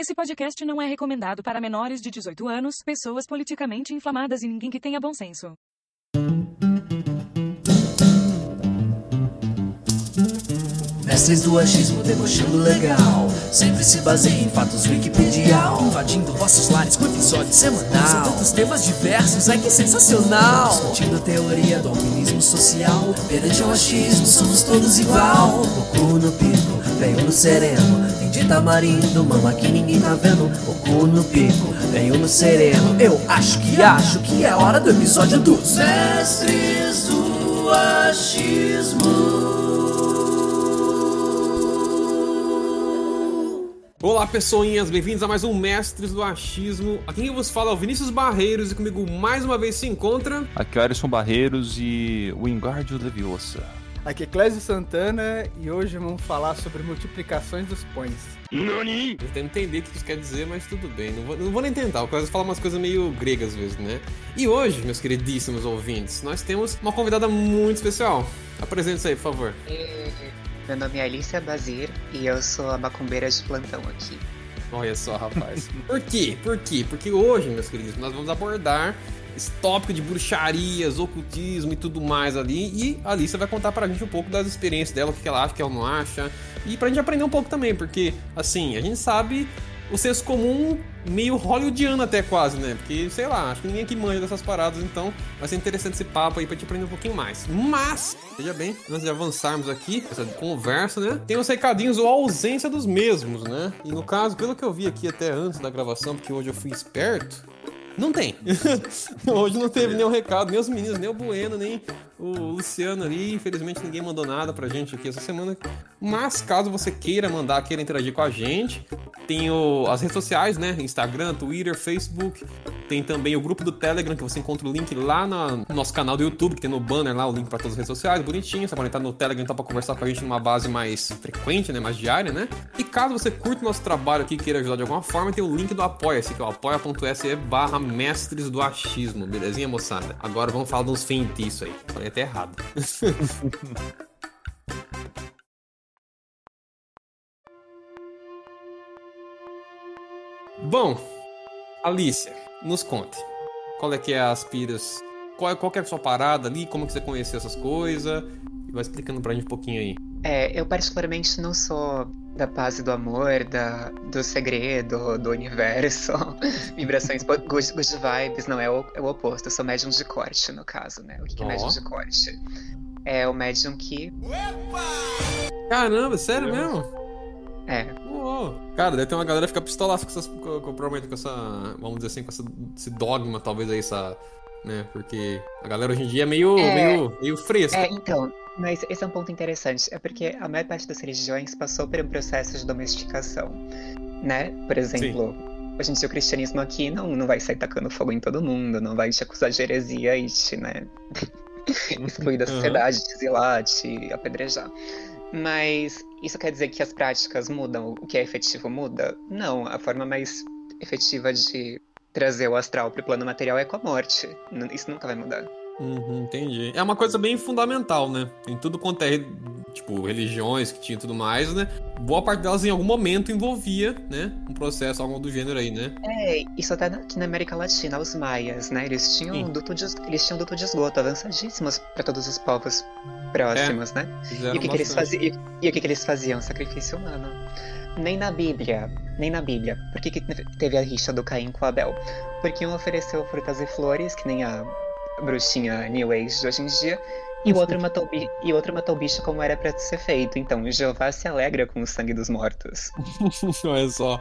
Esse podcast não é recomendado para menores de 18 anos, pessoas politicamente inflamadas e ninguém que tenha bom senso. Mestres do achismo debochando legal. Sempre se baseia em fatos wikipedial. Invadindo vossos lares com episódio semanal. São tantos temas diversos, ai que sensacional. Discutindo a teoria do alpinismo social. Perante ao achismo, somos todos igual. O cu no pico, veio no sereno. Tem de tamarindo, mama que ninguém tá vendo. O cu no pico, veio no sereno. Eu acho que acho que é hora do episódio dos Mestres do Achismo Olá, pessoinhas, bem-vindos a mais um Mestres do Achismo. Aqui quem vos fala é o Vinícius Barreiros e comigo mais uma vez se encontra. Aqui é o Alisson Barreiros e o Wingardio Leviosa. Aqui é Clésio Santana e hoje vamos falar sobre multiplicações dos pões. Nani? Eu tento entender o que isso quer dizer, mas tudo bem. Não vou, não vou nem tentar. O Clésio fala umas coisas meio gregas às vezes, né? E hoje, meus queridíssimos ouvintes, nós temos uma convidada muito especial. Apresente-se aí, por favor. Meu nome é Alicia Bazir e eu sou a macumbeira de plantão aqui. Olha só, rapaz. Por quê? Por quê? Porque hoje, meus queridos, nós vamos abordar esse tópico de bruxarias, ocultismo e tudo mais ali. E a Alicia vai contar pra gente um pouco das experiências dela, o que ela acha, o que ela não acha. E pra gente aprender um pouco também, porque, assim, a gente sabe o senso comum meio hollywoodiano até quase, né? Porque, sei lá, acho que ninguém aqui manja dessas paradas, então vai ser interessante esse papo aí pra te aprender um pouquinho mais. Mas, veja bem, antes de avançarmos aqui, essa conversa, né? Tem os recadinhos ou a ausência dos mesmos, né? E no caso, pelo que eu vi aqui até antes da gravação, porque hoje eu fui esperto, não tem. Hoje não teve nenhum recado, nem os meninos, nem o Bueno, nem o Luciano ali. Infelizmente ninguém mandou nada pra gente aqui essa semana. Mas caso você queira mandar, queira interagir com a gente, tem o, as redes sociais, né? Instagram, Twitter, Facebook. Tem também o grupo do Telegram, que você encontra o link lá no nosso canal do YouTube, que tem no banner lá o link para todas as redes sociais, bonitinho. Você pode entrar no Telegram então, para conversar com a gente numa base mais frequente, né? Mais diária, né? E caso você curta o nosso trabalho aqui e queira ajudar de alguma forma, tem o link do Apoia-se, que é o apoia.se barra mestres do achismo, belezinha, moçada? Agora vamos falar uns feitiços aí. Falei até errado. Bom, Alicia, nos conte. Qual é que é as piras? Qual, é, qual que é a sua parada ali? Como que você conheceu essas coisas? E vai explicando pra gente um pouquinho aí. É, eu particularmente não sou da paz e do amor, da, do segredo, do universo, vibrações, good, good vibes, não, é o, é o oposto, eu sou médium de corte, no caso, né? O que, que é médium de corte? É o médium que... Caramba, sério mesmo? É, Cara, deve ter uma galera que fica pistolaça com essas. Com, com, provavelmente com essa. Vamos dizer assim, com essa, esse dogma, talvez aí, essa. Né? Porque a galera hoje em dia é meio. É. meio, meio fresca. é, então, mas esse é um ponto interessante, é porque a maior parte das religiões passou por um processo de domesticação, né? Por exemplo... Hoje em dia o cristianismo aqui não, não vai sair tacando fogo em todo mundo, não vai te acusar de heresia e te, né, excluir da Uhum. sociedade, te exilar, te apedrejar. Mas isso quer dizer que as práticas mudam, o que é efetivo muda? Não, a forma mais efetiva de trazer o astral pro plano material é com a morte. Isso nunca vai mudar. Uhum, entendi. É uma coisa bem fundamental, né? Em tudo quanto é, tipo, religiões que tinha e tudo mais, né? Boa parte delas em algum momento envolvia, né? Um processo, algo do gênero aí, né? É, isso até aqui na América Latina, os maias, né? Eles tinham Sim. um duto de, eles tinham duto de esgoto avançadíssimos para todos os povos próximos, né? Fizeram E o que, que eles faziam? E, e o que, que eles faziam? Sacrifício humano. Nem na Bíblia, nem na Bíblia. Por que, que teve a rixa do Caim com Abel? Porque um ofereceu frutas e flores, que nem a bruxinha New Age de hoje em dia, e o outro matou, e outro matou o bicho como era pra ser feito. Então, Jeová se alegra com o sangue dos mortos. Olha só.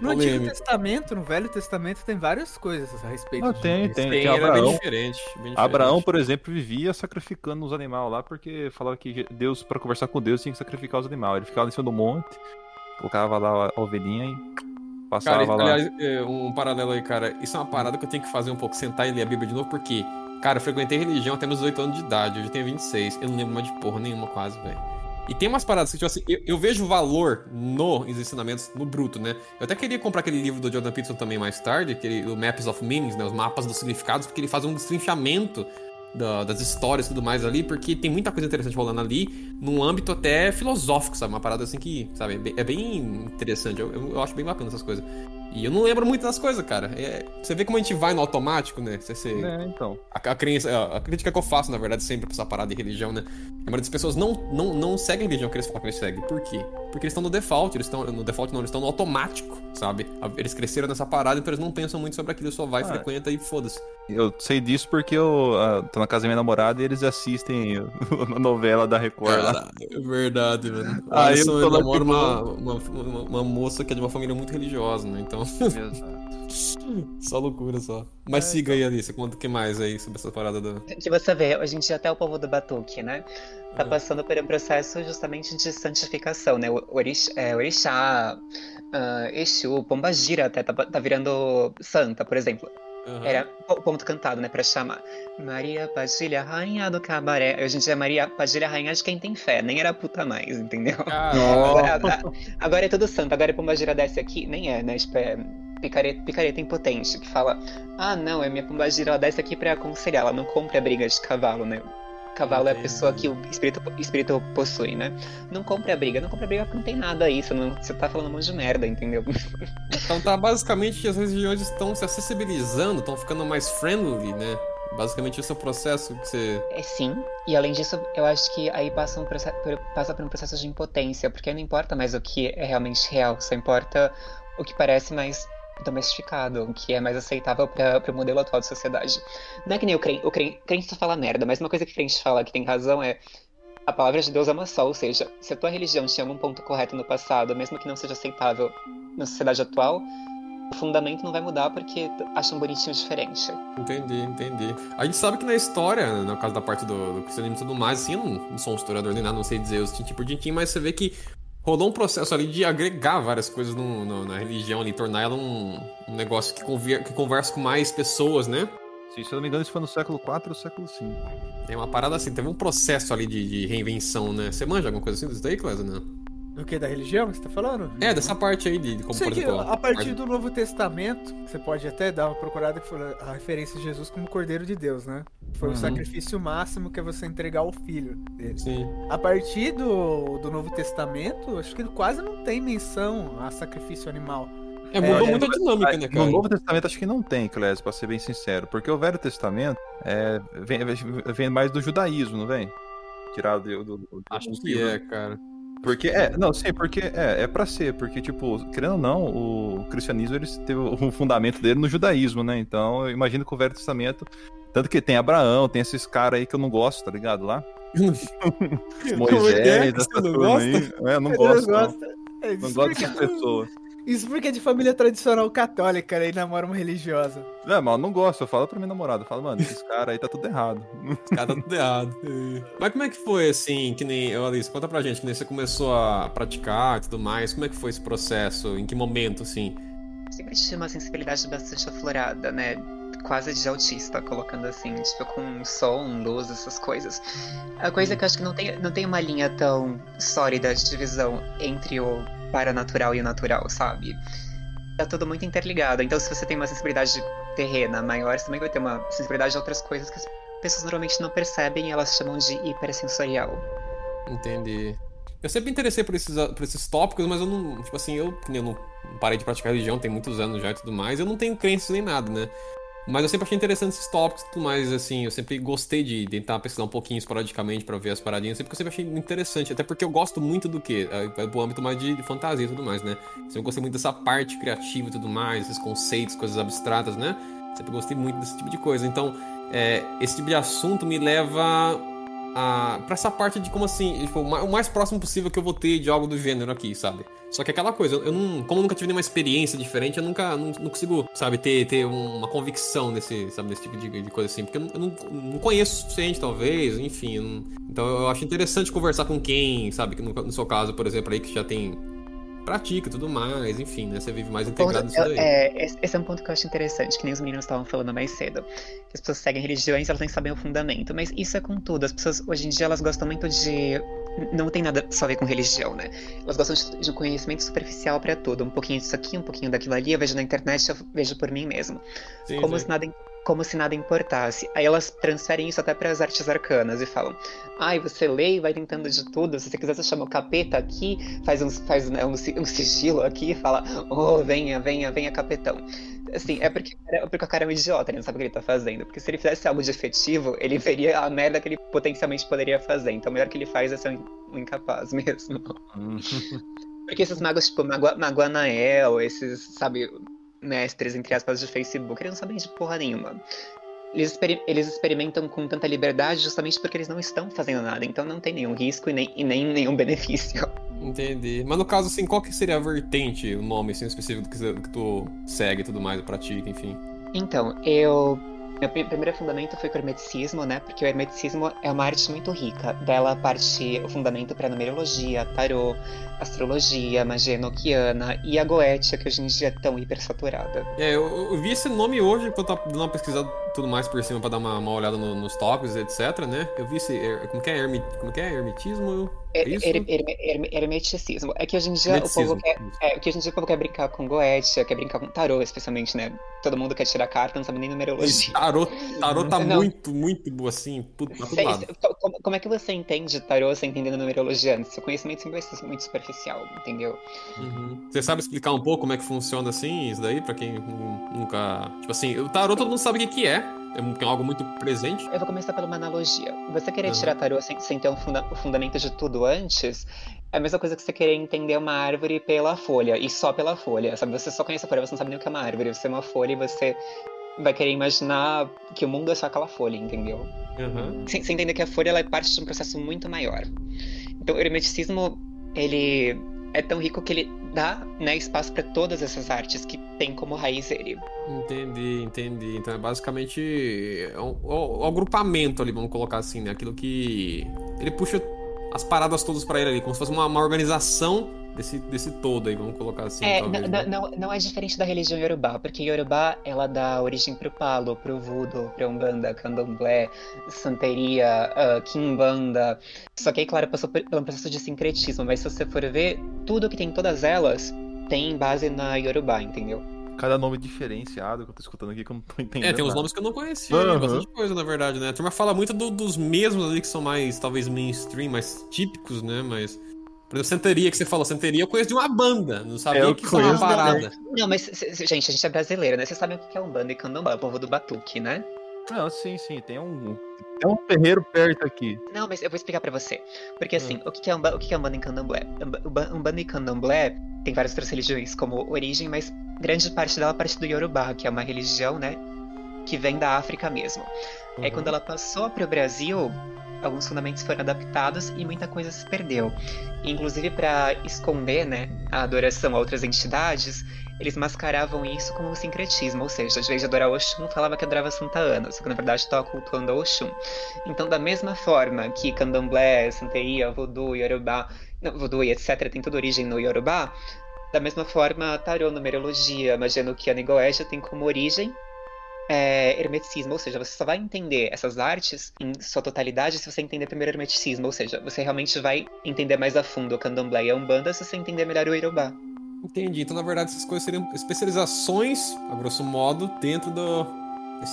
No Antigo Polêmica. Testamento, no Velho Testamento, tem várias coisas a respeito Não, disso. tem, tem. Tem, Tem era bem Abraão. diferente. bem diferente. Abraão, por exemplo, vivia sacrificando os animais lá, porque falava que Deus, para conversar com Deus, tinha que sacrificar os animais. Ele ficava em cima do monte, colocava lá a ovelhinha e passava Cara, lá. aliás, é, um paralelo aí, cara. Isso é uma parada que eu tenho que fazer um pouco, sentar e ler a Bíblia de novo, porque, cara, eu frequentei religião até meus 18 anos de idade. Hoje eu tenho 26. Eu não lembro mais de porra nenhuma, quase, velho. E tem umas paradas que, tipo assim, eu, eu vejo valor nos ensinamentos, no bruto, né? Eu até queria comprar aquele livro do Jordan Peterson também mais tarde, aquele, o Maps of Meanings, né? Os mapas dos significados, porque ele faz um destrinchamento da- das histórias e tudo mais ali, porque tem muita coisa interessante rolando ali, num âmbito até filosófico, sabe? Uma parada assim que, sabe, é bem, é interessante. Eu, eu- eu acho bem bacana essas coisas. E eu não lembro muito das coisas, cara. É- você vê como a gente vai no automático, né? Você, você- É, então. a, a, crença, a, a crítica que eu faço, na verdade, sempre pra essa parada de religião, né? A maioria das pessoas não, não, não seguem a religião que eles falam que eles seguem. Por quê? Porque eles estão no default, eles estão. No default não, eles estão no automático, sabe? Eles cresceram nessa parada, então eles não pensam muito sobre aquilo, só vai, Ah. frequenta e foda-se. Eu sei disso porque eu ah, tô na casa da minha namorada e eles assistem a novela da Record lá. É verdade, mano. O Ah, eu namora tipo- uma, uma, uma, uma moça que é de uma família muito religiosa, né? Então, Exato. Só loucura só. Mas É, siga aí, Alice, conta o que mais aí sobre essa parada do. Que você vê, hoje em dia até o povo do Batuque, né? Tá passando por um processo justamente de santificação, né? O orix, é, orixá, ah, Exu, Pombagira até tá, tá virando santa, por exemplo. Aham. Era po- ponto cantado, né, pra chamar. Maria Padilha, rainha do cabaré. Hoje em dia é Maria Padilha, rainha de quem tem fé. Nem era puta mais, entendeu? Caralho. Agora, agora é tudo santo. Agora é Pombagira desce aqui. Nem é, né? Tipo, é picareta, picareta impotente. Que fala, ah, não, é minha Pombagira, ela desce aqui pra aconselhar. Ela não compra a briga de cavalo, né? Cavalo é a pessoa que o espírito, espírito possui, né? Não compre a briga. Não compre a briga porque não tem nada aí. Você, não, você tá falando um monte de merda, entendeu? Então tá basicamente que as religiões estão se acessibilizando, estão ficando mais friendly, né? Basicamente esse é o processo que você. É sim. E além disso, eu acho que aí passa, um proce- por, passa por um processo de impotência, porque não importa mais o que é realmente real, só importa o que parece mais domestificado, o que é mais aceitável para o modelo atual de sociedade. Não é que nem o crente, o crente, só fala merda, mas uma coisa que o crente fala que tem razão é a palavra de Deus é uma só, ou seja, se a tua religião tinha algum ponto correto no passado, mesmo que não seja aceitável na sociedade atual, o fundamento não vai mudar porque acham bonitinho diferente. Entendi, entendi. A gente sabe que na história, no caso da parte do, do cristianismo e tudo mais, assim, eu não, não sou um historiador nem nada, não sei dizer os tintim por tintim, mas você vê que rolou um processo ali de agregar várias coisas no- no- na religião ali, tornar ela um, um negócio que, conver, que conversa com mais pessoas, né? Se eu não me engano, isso foi no século IV ou século V. É uma parada assim, teve um processo ali de, de reinvenção, né? Você manja alguma coisa assim disso daí, Clésia, não? Do que? Da religião que você tá falando? É, dessa parte aí de, de como, Sei por que a partir do Novo Testamento, você pode até dar uma procurada que foi a referência de Jesus como Cordeiro de Deus, né? Foi Uhum. o sacrifício máximo que é você entregar o filho dele. Sim. A partir do, do Novo Testamento, acho que quase não tem menção a sacrifício animal. É, mudou É, muito a dinâmica, né, No cara? Novo Testamento acho que não tem, Clésio, pra ser bem sincero. Porque o Velho Testamento é, vem, vem mais do judaísmo, não vem? Tirado do, do, do- Acho dos que livros. é, cara. Porque, é, não, sim, porque é, é pra ser, porque, tipo, querendo ou não, o cristianismo ele teve o fundamento dele no judaísmo, né? Então, eu imagino que o Velho Testamento. Tanto que tem Abraão, tem esses caras aí que eu não gosto, tá ligado? Lá. Como é que é? Moisés, Você não gosta? aí. É, eu não Ele gosto. Não, gosta. É, não gosto dessas pessoas. Isso porque é de família tradicional católica né, e namora uma religiosa. Não, mas eu não gosto. Eu falo pra minha namorada, eu falo, mano, esses caras aí tá tudo errado. Os caras tá tudo errado. É. Mas como é que foi, assim, que nem... Ô, Alice, conta pra gente, que nem você começou a praticar e tudo mais. Como é que foi esse processo? Em que momento, assim? Sempre tive uma sensibilidade bastante aflorada, né? Quase de autista, colocando assim, tipo, com som, luz, essas coisas. A coisa é que eu acho que não tem, não tem uma linha tão sólida de divisão entre o paranatural e o natural, sabe? Tá tudo muito interligado. Então, se você tem uma sensibilidade terrena maior, você também vai ter uma sensibilidade de outras coisas que as pessoas normalmente não percebem e elas chamam de hipersensorial. Entendi. Eu sempre me interessei por esses, por esses tópicos, mas eu não. Tipo assim, eu, eu não parei de praticar religião, tem muitos anos já e tudo mais, eu não tenho crenças nem nada, né? Mas eu sempre achei interessante esses tópicos e tudo mais, assim, eu sempre gostei de tentar pesquisar um pouquinho esporadicamente pra ver as paradinhas, sempre que eu sempre achei interessante, até porque eu gosto muito do que? Vai pro âmbito mais de, de fantasia e tudo mais, né? Sempre gostei muito dessa parte criativa e tudo mais, esses conceitos, coisas abstratas, né? Sempre gostei muito desse tipo de coisa. Então, é, esse tipo de assunto me leva a, pra essa parte de como assim, tipo, o ma- o mais próximo possível que eu vou ter de algo do gênero aqui, sabe? Só que aquela coisa, eu não, como eu nunca tive nenhuma experiência diferente, eu nunca não, não consigo, sabe, ter, ter uma convicção nesse, sabe, nesse tipo de, de coisa assim, porque eu não, eu não, conheço o suficiente, talvez, enfim. então eu acho interessante conversar com quem, sabe, que no, no seu caso, por exemplo, aí que já tem pratica e tudo mais, enfim, né? Você vive mais integrado nisso Ponto- daí. é, esse é um ponto que eu acho interessante, que nem os meninos estavam falando mais cedo. Que as pessoas seguem religiões, elas nem sabem o fundamento. Mas isso é com tudo. As pessoas, hoje em dia, elas gostam muito de. Não tem nada só a ver com religião, né? Elas gostam de, um conhecimento superficial pra tudo. Um pouquinho disso aqui, um pouquinho daquilo ali. Eu vejo na internet, eu vejo por mim mesmo. Sim, como sim. se nada, como se nada importasse. Aí elas transferem isso até para as artes arcanas e falam: ai, você lê e vai tentando de tudo. Se você quiser, você chama o capeta aqui, faz, uns, faz né, um, um sigilo aqui e fala: oh, venha, venha, venha, capetão. Assim, é porque, é porque o cara é um idiota, ele não sabe o que ele tá fazendo. Porque se ele fizesse algo de efetivo, ele veria a merda que ele potencialmente poderia fazer. Então o melhor que ele faz é ser um incapaz mesmo. Porque esses magos, tipo, Maguanael, esses, sabe, mestres, entre aspas, de Facebook, eles não sabem de porra nenhuma. Eles, exper eles, experimentam com tanta liberdade justamente porque eles não estão fazendo nada, então não tem nenhum risco e nem, e nem nenhum benefício. Entendi. Mas no caso, assim, qual que seria a vertente, o nome assim, específico que, que tu segue e tudo mais, pratica, enfim? Então, eu meu primeiro fundamento foi com o hermeticismo, né? Porque o hermeticismo é uma arte muito rica. Dela parte o fundamento para numerologia, tarô, astrologia, magia enoquiana e a goétia, que hoje em dia é tão hipersaturada. É, eu, eu, vi esse nome hoje, quando eu tava dando uma pesquisada tudo mais por cima para dar uma, uma olhada no, nos tópicos, etc, né? Eu vi esse. Como que é, hermi, como que é hermetismo? É isso? Her, her, her, hermeticismo. É que hoje em dia o povo quer. É, que hoje em dia o povo quer brincar com goétia, quer brincar com tarô, especialmente, né? Todo mundo quer tirar carta, não sabe nem numerologia. Tarô, tarô tá não. muito, muito assim, tudo, pra todo lado. Como, como, é que você entende tarô sem entender numerologia? Seu conhecimento sempre vai ser muito superficial, entendeu? Uhum. Você sabe explicar um pouco como é que funciona assim, isso daí, pra quem nunca. Tipo assim, o tarô todo mundo sabe o que, que é. É algo muito presente. Eu vou começar pela uma analogia. Você querer uhum. tirar tarô sem, sem ter um funda o fundamento de tudo antes é a mesma coisa que você querer entender uma árvore pela folha, e só pela folha, sabe? Você só conhece a folha, você não sabe nem o que é uma árvore. Você é uma folha e você vai querer imaginar que o mundo é só aquela folha, entendeu? Uhum. Sem, sem, entender que a folha ela é parte de um processo muito maior. Então, o hermeticismo, ele é tão rico que ele dá né, espaço para todas essas artes que tem como raiz ele. Entendi, entendi. Então é basicamente um, um, um agrupamento ali, vamos colocar assim, né? Aquilo que ele puxa as paradas todas para ele ali, como se fosse uma, uma organização desse, desse todo aí, vamos colocar assim. É, talvez, não, né? não, não é diferente da religião Yorubá, porque Yorubá ela dá origem pro Palo, pro Voodoo, pro Umbanda, Candomblé, Santeria, uh, Kimbanda. Só que aí, claro, passou por, um processo de sincretismo, mas se você for ver, tudo que tem todas elas tem base na Yorubá, entendeu? cada nome diferenciado que eu tô escutando aqui que eu não tô entendendo. É, tem uns nomes que eu não conhecia, uhum. bastante coisa, na verdade, né? A turma fala muito do, dos mesmos ali que são mais, talvez, mainstream, mais típicos, né? Mas por exemplo, Santeria que você falou, Santeria eu conheço de uma banda, não sabia é, que isso é uma parada. Não, mas, gente, a gente é brasileiro, né? Vocês sabem o que é um banda e candomblé, o povo do batuque, né? Não, sim, sim, tem um, tem um terreiro perto aqui. Não, mas eu vou explicar pra você. Porque assim, hum. o que é um, o que é um banda em candomblé? Um banda em candomblé tem várias outras religiões como origem, mas grande parte dela parte do Yorubá, que é uma religião, né, que vem da África mesmo. Uhum. Aí quando ela passou pro Brasil, alguns fundamentos foram adaptados e muita coisa se perdeu. Inclusive para esconder, né, a adoração a outras entidades, eles mascaravam isso como um sincretismo, ou seja, de vez de adorar Oxum, falava que adorava Santa Ana, só que na verdade estava cultuando Oxum. Então, da mesma forma que Candomblé, Santeria, Voodoo, Yorubá, não, e etc. tem toda origem no Yorubá, da mesma forma, Tarô, Numerologia, Magia Nukiana e Goetia tem como origem é, hermeticismo, ou seja, você só vai entender essas artes em sua totalidade se você entender primeiro hermeticismo, ou seja, você realmente vai entender mais a fundo o candomblé e a umbanda se você entender melhor o Yorubá. Entendi. Então, na verdade, essas coisas seriam especializações, a grosso modo, dentro do,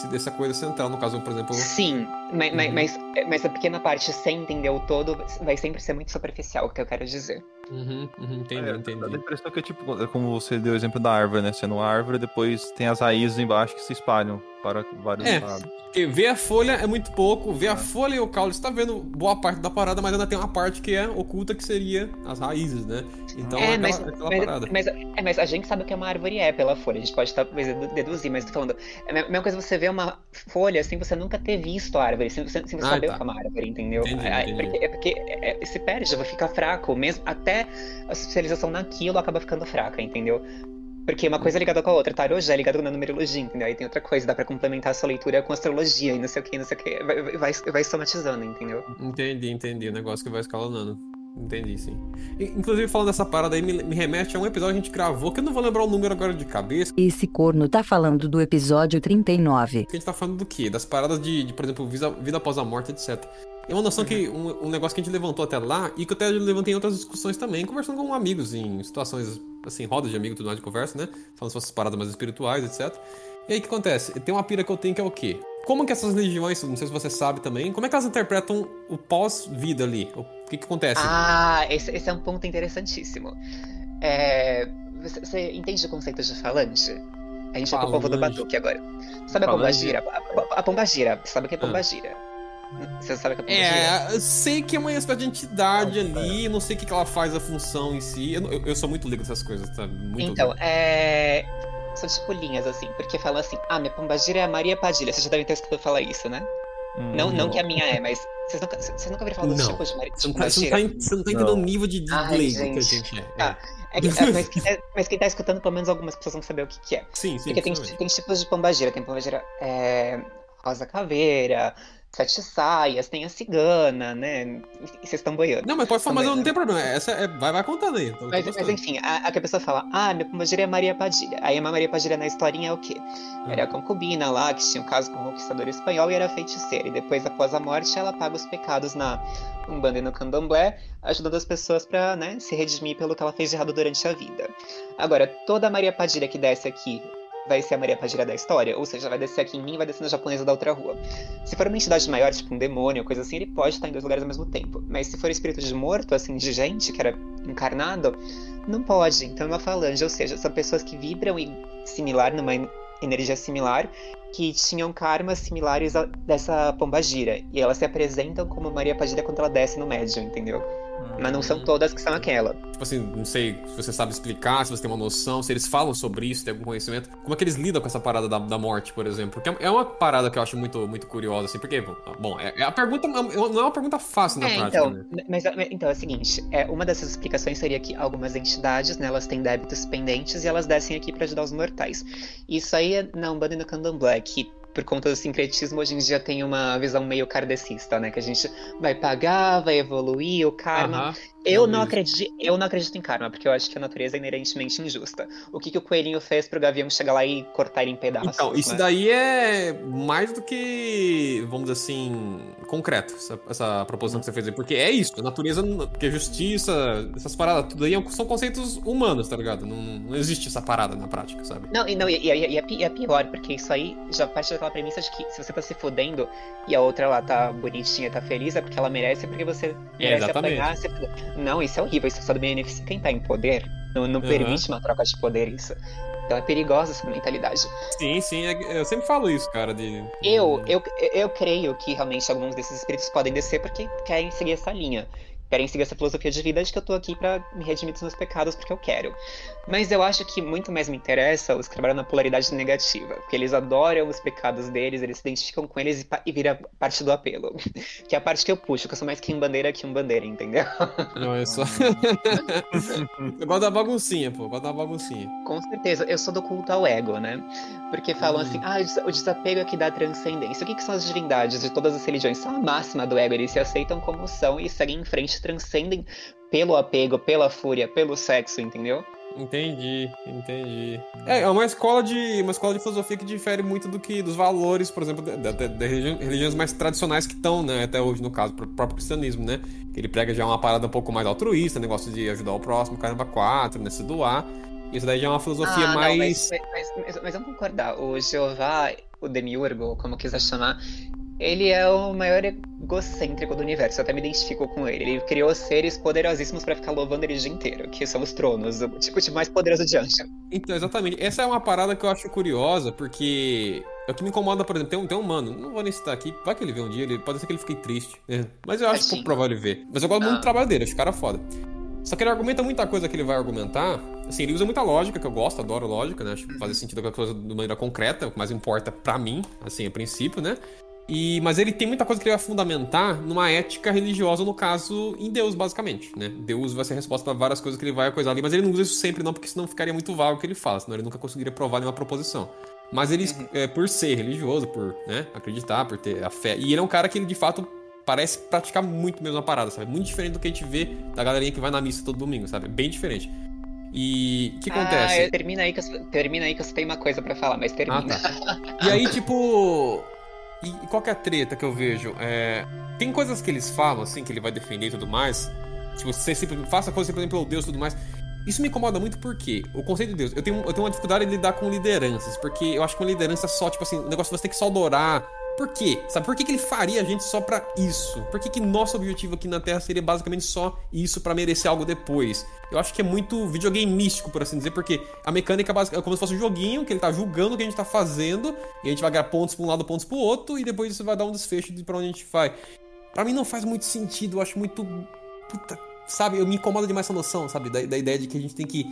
dessa coisa central, no caso, por exemplo. Sim, mas, uhum. mas, mas, a pequena parte sem entender o todo vai sempre ser muito superficial, o que eu quero dizer. Uhum, uhum, entendi, é, entendi. A impressão que é tipo, é como você deu o exemplo da árvore, né? Sendo uma árvore, depois tem as raízes embaixo que se espalham para vários é, lados. Porque ver a folha é muito pouco, ver a folha e o caule, você tá vendo boa parte da parada, mas ainda tem uma parte que é oculta, que seria as raízes, né? Então é, é mas, aquela, mas, parada. Mas, é, mas a gente sabe o que uma árvore é pela folha, a gente pode talvez deduzir, mas tô falando, é a mesma coisa você ver uma folha sem você nunca ter visto a árvore, sem, sem, sem você ah, saber tá. o que é uma árvore, entendeu? Entendi, é, entendi. Porque, é porque é, se perde, vai ficar fraco, mesmo até a especialização naquilo acaba ficando fraca, entendeu? Porque uma coisa é ligada com a outra. Tarô já é ligado na numerologia, entendeu? Aí tem outra coisa, dá pra complementar a sua leitura com astrologia e não sei o que, não sei o que. Vai, vai, vai somatizando, entendeu? Entendi, entendi. O negócio que vai escalonando. Entendi, sim. Inclusive, falando dessa parada aí, me, me, remete a um episódio que a gente gravou, que eu não vou lembrar o número agora de cabeça. Esse corno tá falando do episódio 39. Que a gente tá falando do quê? Das paradas de, de por exemplo, vida, vida após a morte, etc. É uma noção que. Um, um negócio que a gente levantou até lá e que eu até levantei em outras discussões também, conversando com amigos em situações, assim, rodas de amigo e tudo mais de conversa, né? Falando sobre essas paradas mais espirituais, etc. E aí o que acontece? Tem uma pira que eu tenho que é o quê? Como que essas religiões, não sei se você sabe também, como é que elas interpretam o pós-vida ali? O que que acontece? Ah, esse, esse é um ponto interessantíssimo. É, você, você entende o conceito de falange? A gente vai pro povo do Falange. Batuque agora. Sabe a pomba Falange. gira? A, a, a pomba gira. Sabe o que é pomba gira? Você sabe o que é? É, eu sei que é uma espécie de entidade ali, não sei o que que ela faz a função em si. Eu, eu- eu sou muito ligo nessas coisas, tá? Muito Então, é. São tipo linhas, assim, porque falam assim, ah, minha pombagira é a Maria Padilha. Vocês já devem ter escutado falar isso, né? Não, não que a minha é, mas. Vocês nunca, vocês nunca ouviram falar dos tipos de Maria de tá, você não pombagira? tá, você não tá entendendo o nível de, de Ai, leigo que a gente. é. Tá. É que- é, mas, quem tá, mas quem tá escutando, pelo menos algumas pessoas vão saber o que, que é. Sim, sim. Porque tem, possivelmente. tem tipos de pombagira. Tem pombagira é, rosa caveira, sete saias, tem a cigana, né? E vocês estão boiando. Não, mas pode falar, mas não né? tem problema. Essa é, vai, vai contando aí. Tô Mas, mas enfim, a, a que a pessoa fala, ah, minha pombagira é Maria Padilha. Aí a Maria Padilha na historinha é o quê? Era a concubina lá, que tinha um caso com um conquistador espanhol e era feiticeira. E depois, após a morte, ela paga os pecados na Umbanda e no Candomblé, ajudando as pessoas pra, né, se redimir pelo que ela fez de errado durante a vida. Agora, toda a Maria Padilha que desce aqui vai ser a Maria Padilha da história, ou seja, vai descer aqui em mim e vai descer na japonesa da outra rua. Se for uma entidade maior, tipo um demônio, coisa assim, ele pode estar em dois lugares ao mesmo tempo. Mas se for espírito de morto, assim, de gente que era encarnado, não pode. Então é uma falange, ou seja, são pessoas que vibram e similar numa en- energia similar, que tinham karmas similares a dessa pombagira. E elas se apresentam como Maria Padilha quando ela desce no médium, entendeu? Mas não são todas que são aquela. Tipo assim, não sei se você sabe explicar, se você tem uma noção, se eles falam sobre isso, tem algum conhecimento. Como é que eles lidam com essa parada da, da morte, por exemplo? Porque é uma parada que eu acho muito, muito curiosa, assim, porque, bom, é, é a pergunta não é uma pergunta fácil na É, prática, então, né? mas, mas- então é o seguinte, é, uma dessas explicações seria que algumas entidades, né, elas têm débitos pendentes e elas descem aqui pra ajudar os mortais. Isso aí é na Umbanda e no Candomblé, que por conta do sincretismo hoje em dia tem uma visão meio kardecista, né, que a gente vai pagar, vai evoluir, o karma. Eu não, acredito, eu não acredito em karma, porque eu acho que a natureza é inerentemente injusta. O que, que o coelhinho fez pro gavião chegar lá e cortar ele em pedaços? Então, isso né? daí é mais do que, vamos dizer assim, concreto, essa, essa proposição que você fez aí. Porque é isso, a natureza, porque justiça, essas paradas, tudo aí é são conceitos humanos, tá ligado? Não, não existe essa parada na prática, sabe? Não, e, não, e, e- e é, pi- é pior, porque isso aí já parte daquela premissa de que se você tá se fodendo e a outra lá tá bonitinha, tá feliz, é porque ela merece, porque você merece exatamente. apanhar. fuder. Não, isso é horrível, isso só beneficia quem tá em poder. Não, não Aham. permite uma troca de poder isso. Então é perigosa essa mentalidade. Sim, sim, é- eu sempre falo isso, cara, de... Eu, eu, eu creio que realmente alguns desses espíritos podem descer porque querem seguir essa linha. Querem seguir essa filosofia de vida de que eu tô aqui pra me redimir dos meus pecados porque eu quero. Mas eu acho que muito mais me interessa os que trabalham na polaridade negativa. Porque eles adoram os pecados deles, eles se identificam com eles e, e vira parte do apelo. Que é a parte que eu puxo, que eu sou mais quem bandeira que um bandeira, entendeu? Não, é só... eu gosto da baguncinha, pô, eu gosto da baguncinha. Com certeza, eu sou do culto ao ego, né? Porque falam assim, ah, o desapego é que dá transcendência. O que, que são as divindades de todas as religiões? São a máxima do ego, eles se aceitam como são e seguem em frente, transcendem pelo apego, pela fúria, pelo sexo, entendeu? Entendi, entendi. É, é uma escola de uma escola de filosofia que difere muito do que dos valores, por exemplo, da, da- da religi- religiões mais tradicionais que estão, né, até hoje no caso, pro próprio cristianismo, né? Que ele prega já uma parada um pouco mais altruísta, negócio de ajudar o próximo, caramba, quatro, né, se doar. Isso daí já é uma filosofia Ah, não, mais mas, mas, mas, mas vamos concordar, o Jeová, o Demiurgo, como quiser chamar, ele é o maior egocêntrico do universo, eu até me identifico com ele. Ele criou seres poderosíssimos pra ficar louvando ele o dia inteiro, que são os tronos, o tipo de mais poderoso de Ansha. Então, exatamente. Essa é uma parada que eu acho curiosa, porque é o que me incomoda, por exemplo, tem um, tem um mano, não vou nem citar aqui, vai que ele vê um dia, ele, pode ser que ele fique triste, né? Mas eu acho Tadinho. pouco provável ele ver. Mas eu gosto muito Ah. do trabalho dele, acho cara foda. Só que ele argumenta muita coisa que ele vai argumentar. Assim, ele usa muita lógica, que eu gosto, adoro lógica, né? Acho que fazer sentido com a coisa de maneira concreta, o que mais importa pra mim, assim, a princípio, né? E, mas ele tem muita coisa que ele vai fundamentar numa ética religiosa, no caso, em Deus, basicamente, né? Deus vai ser a resposta para várias coisas que ele vai coisar ali, mas ele não usa isso sempre não, porque senão ficaria muito vago o que ele fala, senão ele nunca conseguiria provar nenhuma proposição. Mas ele, é, por ser religioso, por né, acreditar, por ter a fé, e ele é um cara que ele, de fato, parece praticar muito mesmo a parada, sabe? Muito diferente do que a gente vê da galerinha que vai na missa todo domingo, sabe? Bem diferente. E o que acontece? Ah, termina aí que eu, termina aí que eu tenho uma coisa pra falar, mas Ah, termina. tá. E aí, tipo. E, e qual que é a treta que eu vejo? É, tem coisas que eles falam, assim, que ele vai defender e tudo mais. Tipo, você sempre faça coisa sempre pelo Deus e tudo mais. Isso me incomoda muito porque o conceito de Deus, eu tenho, eu tenho uma dificuldade em lidar com lideranças, porque eu acho que uma liderança só, tipo assim, o negócio você tem que só adorar. Por quê? Sabe, por que, que ele faria a gente só pra isso? Por que, que nosso objetivo aqui na Terra seria basicamente só isso pra merecer algo depois? Eu acho que é muito videogame místico, por assim dizer, porque a mecânica é é como se fosse um joguinho que ele tá julgando o que a gente tá fazendo, e a gente vai ganhar pontos pra um lado, pontos pro outro, e depois isso vai dar um desfecho de pra onde a gente vai. Pra mim não faz muito sentido, eu acho muito. Puta, sabe? Eu me incomoda demais essa noção, sabe? Da, da ideia de que a gente tem que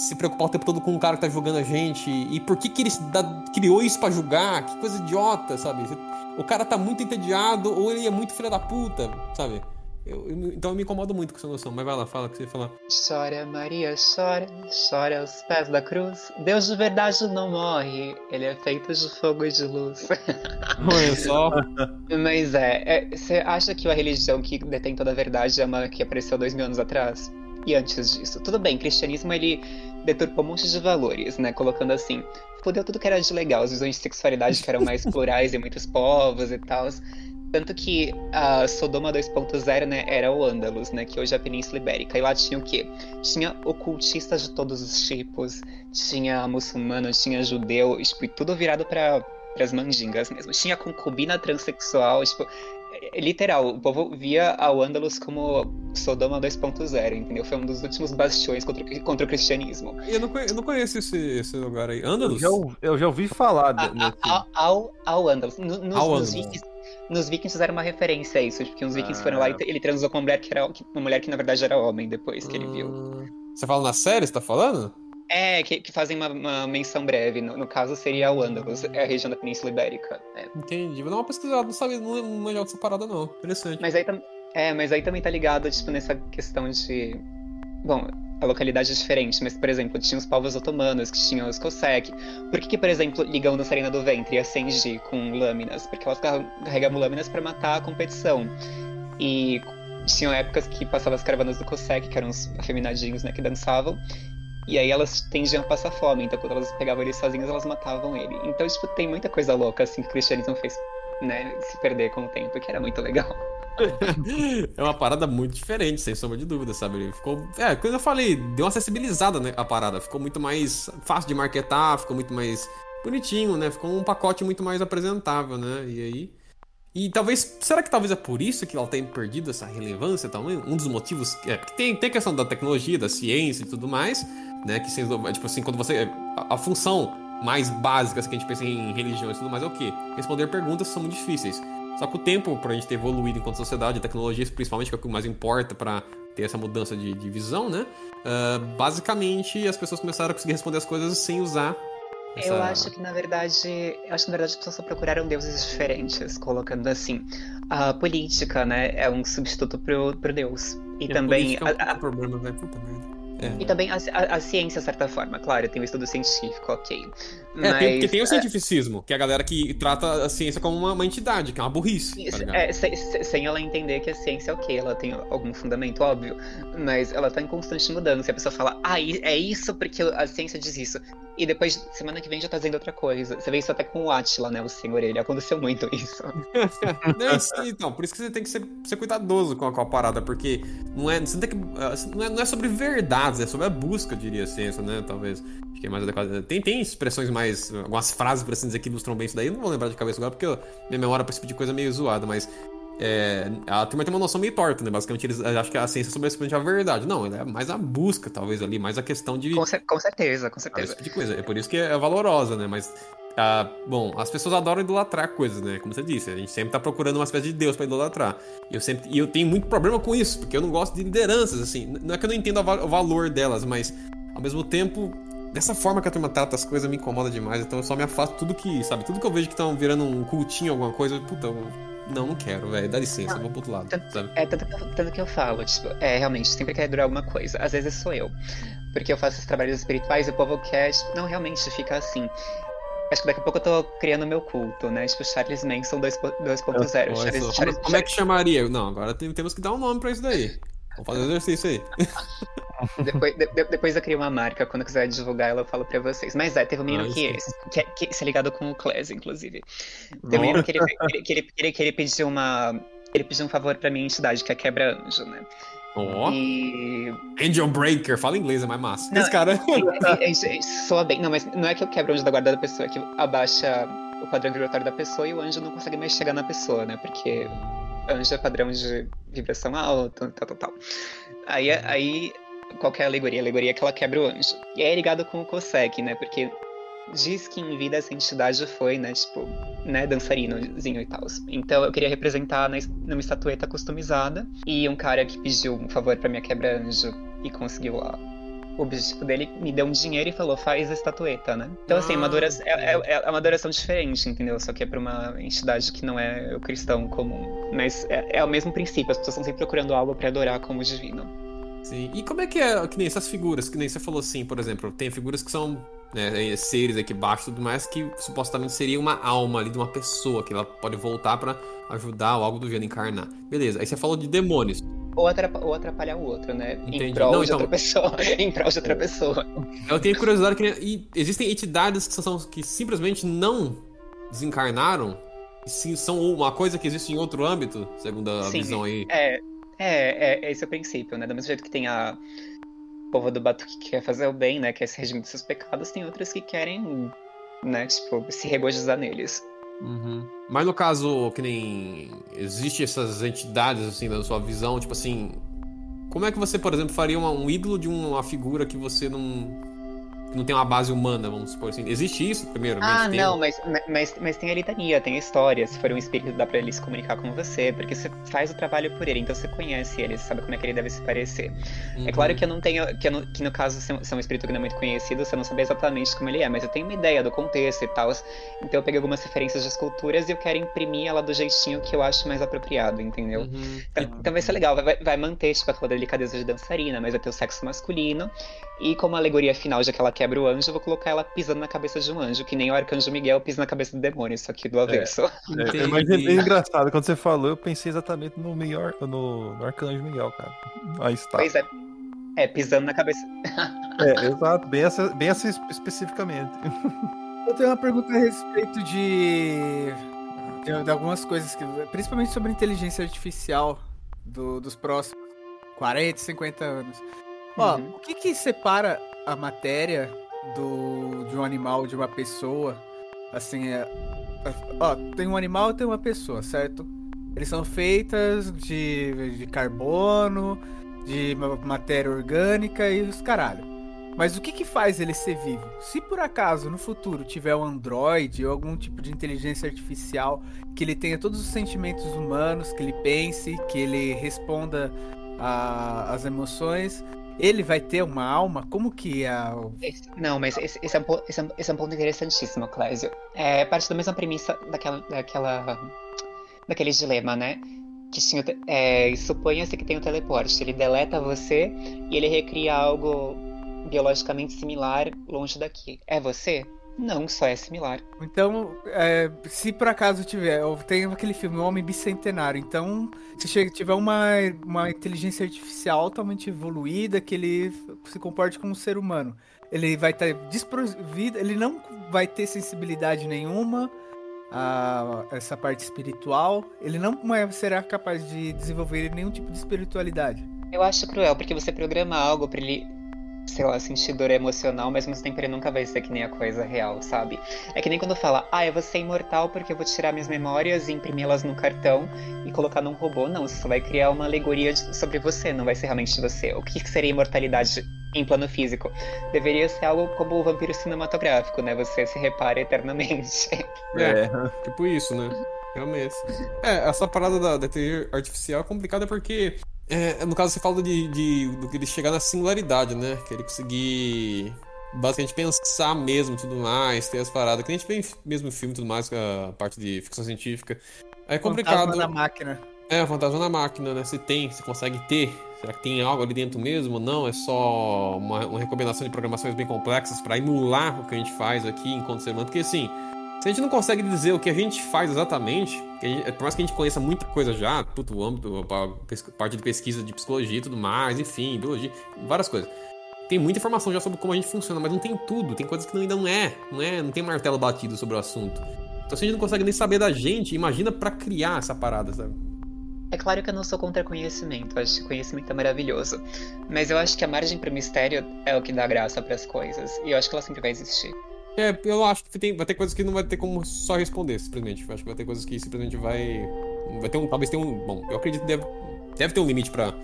se preocupar o tempo todo com um cara que tá julgando a gente. E por que, que ele criou isso pra julgar? Que coisa idiota, sabe? O cara tá muito entediado ou ele é muito filho da puta, sabe? Eu- eu me- então eu me incomodo muito com essa noção. Mas vai lá, fala o que você ia falar. Chora, Maria, chora, chora aos pés da cruz. Deus de verdade não morre, ele é feito de fogo e de luz. Olha só. Mas é, é, você acha que a religião que detém toda a verdade é uma que apareceu dois mil anos atrás? E antes disso? Tudo bem, cristianismo ele deturpou um monte de valores, né? Colocando assim, fudeu tudo que era de legal, as visões de sexualidade que eram mais plurais em muitos povos e tal. Tanto que a Sodoma 2.0, né, era o Ândalos, né, que hoje é a Península Ibérica. E lá tinha o quê? Tinha ocultistas de todos os tipos, tinha muçulmano, tinha judeu, tipo, e tudo virado para as mandingas mesmo. Tinha concubina transexual, tipo, literal, o povo via ao Ândalos como Sodoma 2.0, entendeu? Foi um dos últimos bastiões contra, o- contra o cristianismo. Eu não conheço, eu não conheço esse, esse lugar aí. Eu Andalus? já, ou- eu já ouvi falar A- nesse... ao, ao, ao Ândalos. No- nos, Ao nos vikings, nos vikings fizeram uma referência a isso, porque uns vikings Ah. foram lá e ele transou com uma mulher que era uma mulher que na verdade era homem depois que ele viu. Hum, Você fala na série, você tá falando? É, que, que fazem uma, uma menção breve. No, no caso seria o Ândalos, é a região da Península Ibérica. é. Entendi. Vou dar uma pesquisada, não sabia, não manjava dessa parada, não. Interessante. Mas aí, é, mas aí também tá ligado, tipo, nessa questão de. Bom, a localidade é diferente, mas, por exemplo, tinha os povos otomanos, que tinham os Cossack. Por que, que, por exemplo, ligam no Sarina do Ventre e acende com lâminas? Porque elas car- carregavam lâminas pra matar a competição. E tinham épocas que passavam as caravanas do Cossack, que eram os afeminadinhos, né, que dançavam. E aí elas tendiam a passar fome, então quando elas pegavam ele sozinhas, elas matavam ele. Então, tipo, tem muita coisa louca, assim, que o cristianismo fez, né, se perder com o tempo, que era muito legal. É uma parada muito diferente, sem sombra de dúvida, sabe? Ficou. É, quando eu falei, deu uma acessibilizada né, a parada. Ficou muito mais fácil de marketar, ficou muito mais bonitinho, né? Ficou um pacote muito mais apresentável, né? E aí. E talvez. Será que talvez é por isso que ela tem perdido essa relevância também? Um dos motivos. É, porque tem, tem questão da tecnologia, da ciência e tudo mais, né? Que tipo assim, quando você. A, a função mais básica assim, que a gente pensa em religião e tudo mais é o quê? Responder perguntas são muito difíceis. Só que o tempo pra gente ter evoluído enquanto sociedade, a tecnologia, principalmente, que é o que mais importa pra ter essa mudança de, de visão, né? Ah, basicamente, as pessoas começaram a conseguir responder as coisas sem usar. essa- Eu acho que na verdade, eu acho que na verdade as pessoas só procuraram deuses diferentes, colocando assim. A política, né, é um substituto pro, pro deus. E E a também política é um a, a- problema, né? Puta merda. É. e também a, a- a ciência, de certa forma, claro, tem o estudo científico, ok. É, tem, porque Mas, tem o cientificismo, que é a galera que trata a ciência como uma, uma entidade, que é uma burrice. Tá? É, se- se- sem ela entender que a ciência é ok, ela tem algum fundamento, óbvio, mas ela tá em constante mudança. E a pessoa fala, ah, é isso porque a ciência diz isso. E depois, semana que vem, já tá dizendo outra coisa. Você vê isso até com o Atila, né, o senhor ele. Aconteceu muito isso. Não, então, por isso que você tem que ser, ser cuidadoso com a, com a parada, porque não é, você não, tem que, ah, não, é, não é sobre é sobre a busca, diria, a ciência, né? Talvez. Acho que é mais adequado. Tem, tem expressões mais. algumas frases, por assim dizer, que ilustram bem isso daí. Eu não vou lembrar de cabeça agora, porque eu- minha memória tipo de coisa é meio zoada, mas. É, a turma tem uma noção meio torta, né? Basicamente, eles acham que a ciência é sobre a verdade. Não, é mais a busca, talvez, ali, mais a questão de. Com, cer- com certeza, com certeza. tipo de coisa. É por isso que é valorosa, né? Mas, ah, bom, as pessoas adoram idolatrar coisas, né? Como você disse, a gente sempre tá procurando uma espécie de Deus pra idolatrar. E eu sempre, e eu tenho muito problema com isso, porque eu não gosto de lideranças, assim. Não é que eu não entendo o valor delas, mas, ao mesmo tempo, dessa forma que a turma trata as coisas me incomoda demais. Então eu só me afasto tudo que, sabe? Tudo que eu vejo que estão virando um cultinho, alguma coisa, puta, eu, não, não quero, velho. Dá licença, eu vou pro outro lado, sabe? É, tanto que, eu, tanto que eu falo, tipo, é, realmente, sempre quer durar alguma coisa. Às vezes sou eu. Porque eu faço esses trabalhos espirituais e o povo quer, tipo, não, realmente, fica assim. Acho que daqui a pouco eu tô criando meu culto, né? Tipo, Charles Manson 2.0. Olha Charles, como, Charles, como é que chamaria? Não, agora tem- temos que dar um nome pra isso daí. Vamos fazer um exercício aí. Depois, de- de- depois eu crio uma marca, quando eu quiser divulgar ela eu falo pra vocês. Mas é, teve um menino Ah, que, que, que, que é ligado com o Class, inclusive. Teve um menino que ele, que ele, que ele, que ele, que ele pediu uma. Ele pediu um favor pra minha entidade, que é Quebra Anjo, né? Ó, E. Angel Breaker, fala inglês, é mais massa. Não, Esse cara. É, é, é, soa bem. Não, mas não é que eu quebro o anjo da guarda da pessoa, é que abaixa o padrão vibratório da pessoa e o anjo não consegue mais chegar na pessoa, né? Porque anjo é padrão de vibração alta, tal, tal, tal. Aí, aí qual que é a alegoria? A alegoria é que ela quebra o anjo. E aí é ligado com o Kosek, né? Porque diz que em vida essa entidade foi, né, tipo, né, dançarinozinho e tal. Então eu queria representar na, numa estatueta customizada e um cara que pediu um favor pra minha quebra-anjo e conseguiu lá o objetivo dele me deu um dinheiro e falou, faz a estatueta, né? Então, assim, uma Ah, adoração, é, é- é uma adoração diferente, entendeu? Só que é pra uma entidade que não é o cristão comum. Mas é, é o mesmo princípio, as pessoas estão sempre procurando algo pra adorar como divino. Sim. E como é que é, que nem essas figuras, que nem você falou assim, por exemplo, tem figuras que são né, seres aqui embaixo e tudo mais, que supostamente seria uma alma ali de uma pessoa, que ela pode voltar pra ajudar ou algo do gênero encarnar. Beleza, aí você falou de demônios. Ou, atrapa- ou atrapalhar o outro, né? Em Entendi. prol Não, de então- outra pessoa. em prol de outra pessoa. Eu tenho curiosidade que e existem entidades que são que simplesmente não desencarnaram, e sim são uma coisa que existe em outro âmbito, segundo a Sim, visão aí. É, é, é, esse é o princípio, né? Do mesmo jeito que tem a povo do Batuque que quer fazer o bem, né? Quer se redimir dos seus pecados, tem outras que querem, né? Tipo, se regozijar neles. Uhum. Mas no caso, que nem existe essas entidades assim na sua visão, tipo assim, como é que você, por exemplo, faria uma- um ídolo de uma figura que você não não tem uma base humana, vamos supor assim? Existe isso primeiro? Ah, tem- não, mas, mas, mas tem a litania, tem a história. Se for um espírito, dá pra ele se comunicar com você, porque você faz o trabalho por ele, então você conhece ele, você sabe como é que ele deve se parecer. Uhum. É claro que eu não tenho. Que, eu não- que no caso, se é um- se é um espírito que não é muito conhecido, você não sabe exatamente como ele é, mas eu tenho uma ideia do contexto e tal. Então eu peguei algumas referências de esculturas e eu quero imprimir ela do jeitinho que eu acho mais apropriado, entendeu? Uhum. Então, então vai ser legal, vai, vai manter tipo, aquela delicadeza de dançarina, mas vai ter o sexo masculino. E como alegoria final, já que ela quebra o anjo, eu vou colocar ela pisando na cabeça de um anjo, que nem o arcanjo Miguel pisa na cabeça do demônio, isso aqui do avesso. É, Entendi. mas é bem engraçado, quando você falou, eu pensei exatamente no, Miguel, no, no Arcanjo Miguel, cara. Aí está. Pois é. É, pisando na cabeça. É, exato, bem essa, bem essa es- especificamente. Eu tenho uma pergunta a respeito de, de, de algumas coisas, que, principalmente sobre inteligência artificial do- dos próximos 40, 50 anos. Ó, Uhum. o que que separa a matéria do, de um animal, de uma pessoa? Assim, é, é- ó, tem um animal e tem uma pessoa, certo? Eles são feitas de, de carbono, de ma- matéria orgânica e os caralho. Mas o que que faz ele ser vivo? Se por acaso no futuro tiver um androide ou algum tipo de inteligência artificial que ele tenha todos os sentimentos humanos, que ele pense, que ele responda às emoções, ele vai ter uma alma? Como que é. Esse- não, mas esse, é um, esse, é um, esse é um ponto interessantíssimo, Clésio. É parte da mesma premissa daquela, daquela, daquele dilema, né? Que tinha, é, suponha-se que tem o teleporte. Ele deleta você e ele recria algo biologicamente similar longe daqui. É você? Não, só é similar. Então, é, se por acaso tiver, eu tenho aquele filme O Homem Bicentenário, então se tiver uma, uma inteligência artificial altamente evoluída, que ele se comporte como um ser humano, ele vai estar desprovido, ele não vai ter sensibilidade nenhuma a essa parte espiritual, ele não é- será capaz de desenvolver nenhum tipo de espiritualidade. Eu acho cruel, porque você programa algo pra ele, sei lá, sentir dor emocional, mas ao mesmo tempo ele nunca vai ser que nem a coisa real, sabe? É que nem quando fala, ah, eu vou ser imortal porque eu vou tirar minhas memórias e imprimi-las num cartão e colocar num robô. Não, só vai criar uma alegoria de- sobre você, não vai ser realmente você. O que que seria imortalidade em plano físico? Deveria ser algo como o vampiro cinematográfico, né? Você se repara eternamente. É, tipo isso, né? Realmente. É, essa parada da, da inteligência artificial é complicada porque, é, no caso, você fala de, de, do que ele chegar na singularidade, né? Que ele conseguir basicamente pensar mesmo e tudo mais, ter as paradas. Que a gente vê mesmo filme e tudo mais, a parte de ficção científica. É complicado. Fantasma da máquina. É, o fantasma na máquina, né? Se tem, se consegue ter. Será que tem algo ali dentro mesmo não? É só uma, uma recomendação de programações bem complexas pra emular o que a gente faz aqui enquanto ser humano? Porque assim, Se a gente não consegue dizer o que a gente faz exatamente, gente- por mais que a gente conheça muita coisa já, puto, o âmbito, a parte de pesquisa de psicologia e tudo mais, enfim, biologia, várias coisas. Tem muita informação já sobre como a gente funciona, mas não tem tudo, tem coisas que ainda não é, não é, não tem martelo batido sobre o assunto. Então se a gente não consegue nem saber da gente, imagina pra criar essa parada, sabe? É claro que eu não sou contra conhecimento, acho que conhecimento é maravilhoso. Mas eu acho que a margem para o mistério é o que dá graça para as coisas. E eu acho que ela sempre vai existir. É, eu acho que tem, vai ter coisas que não vai ter como só responder, simplesmente. Eu acho que vai ter coisas que simplesmente vai. Vai ter um. Talvez tenha um. Bom, eu acredito que deve, deve ter um limite pra.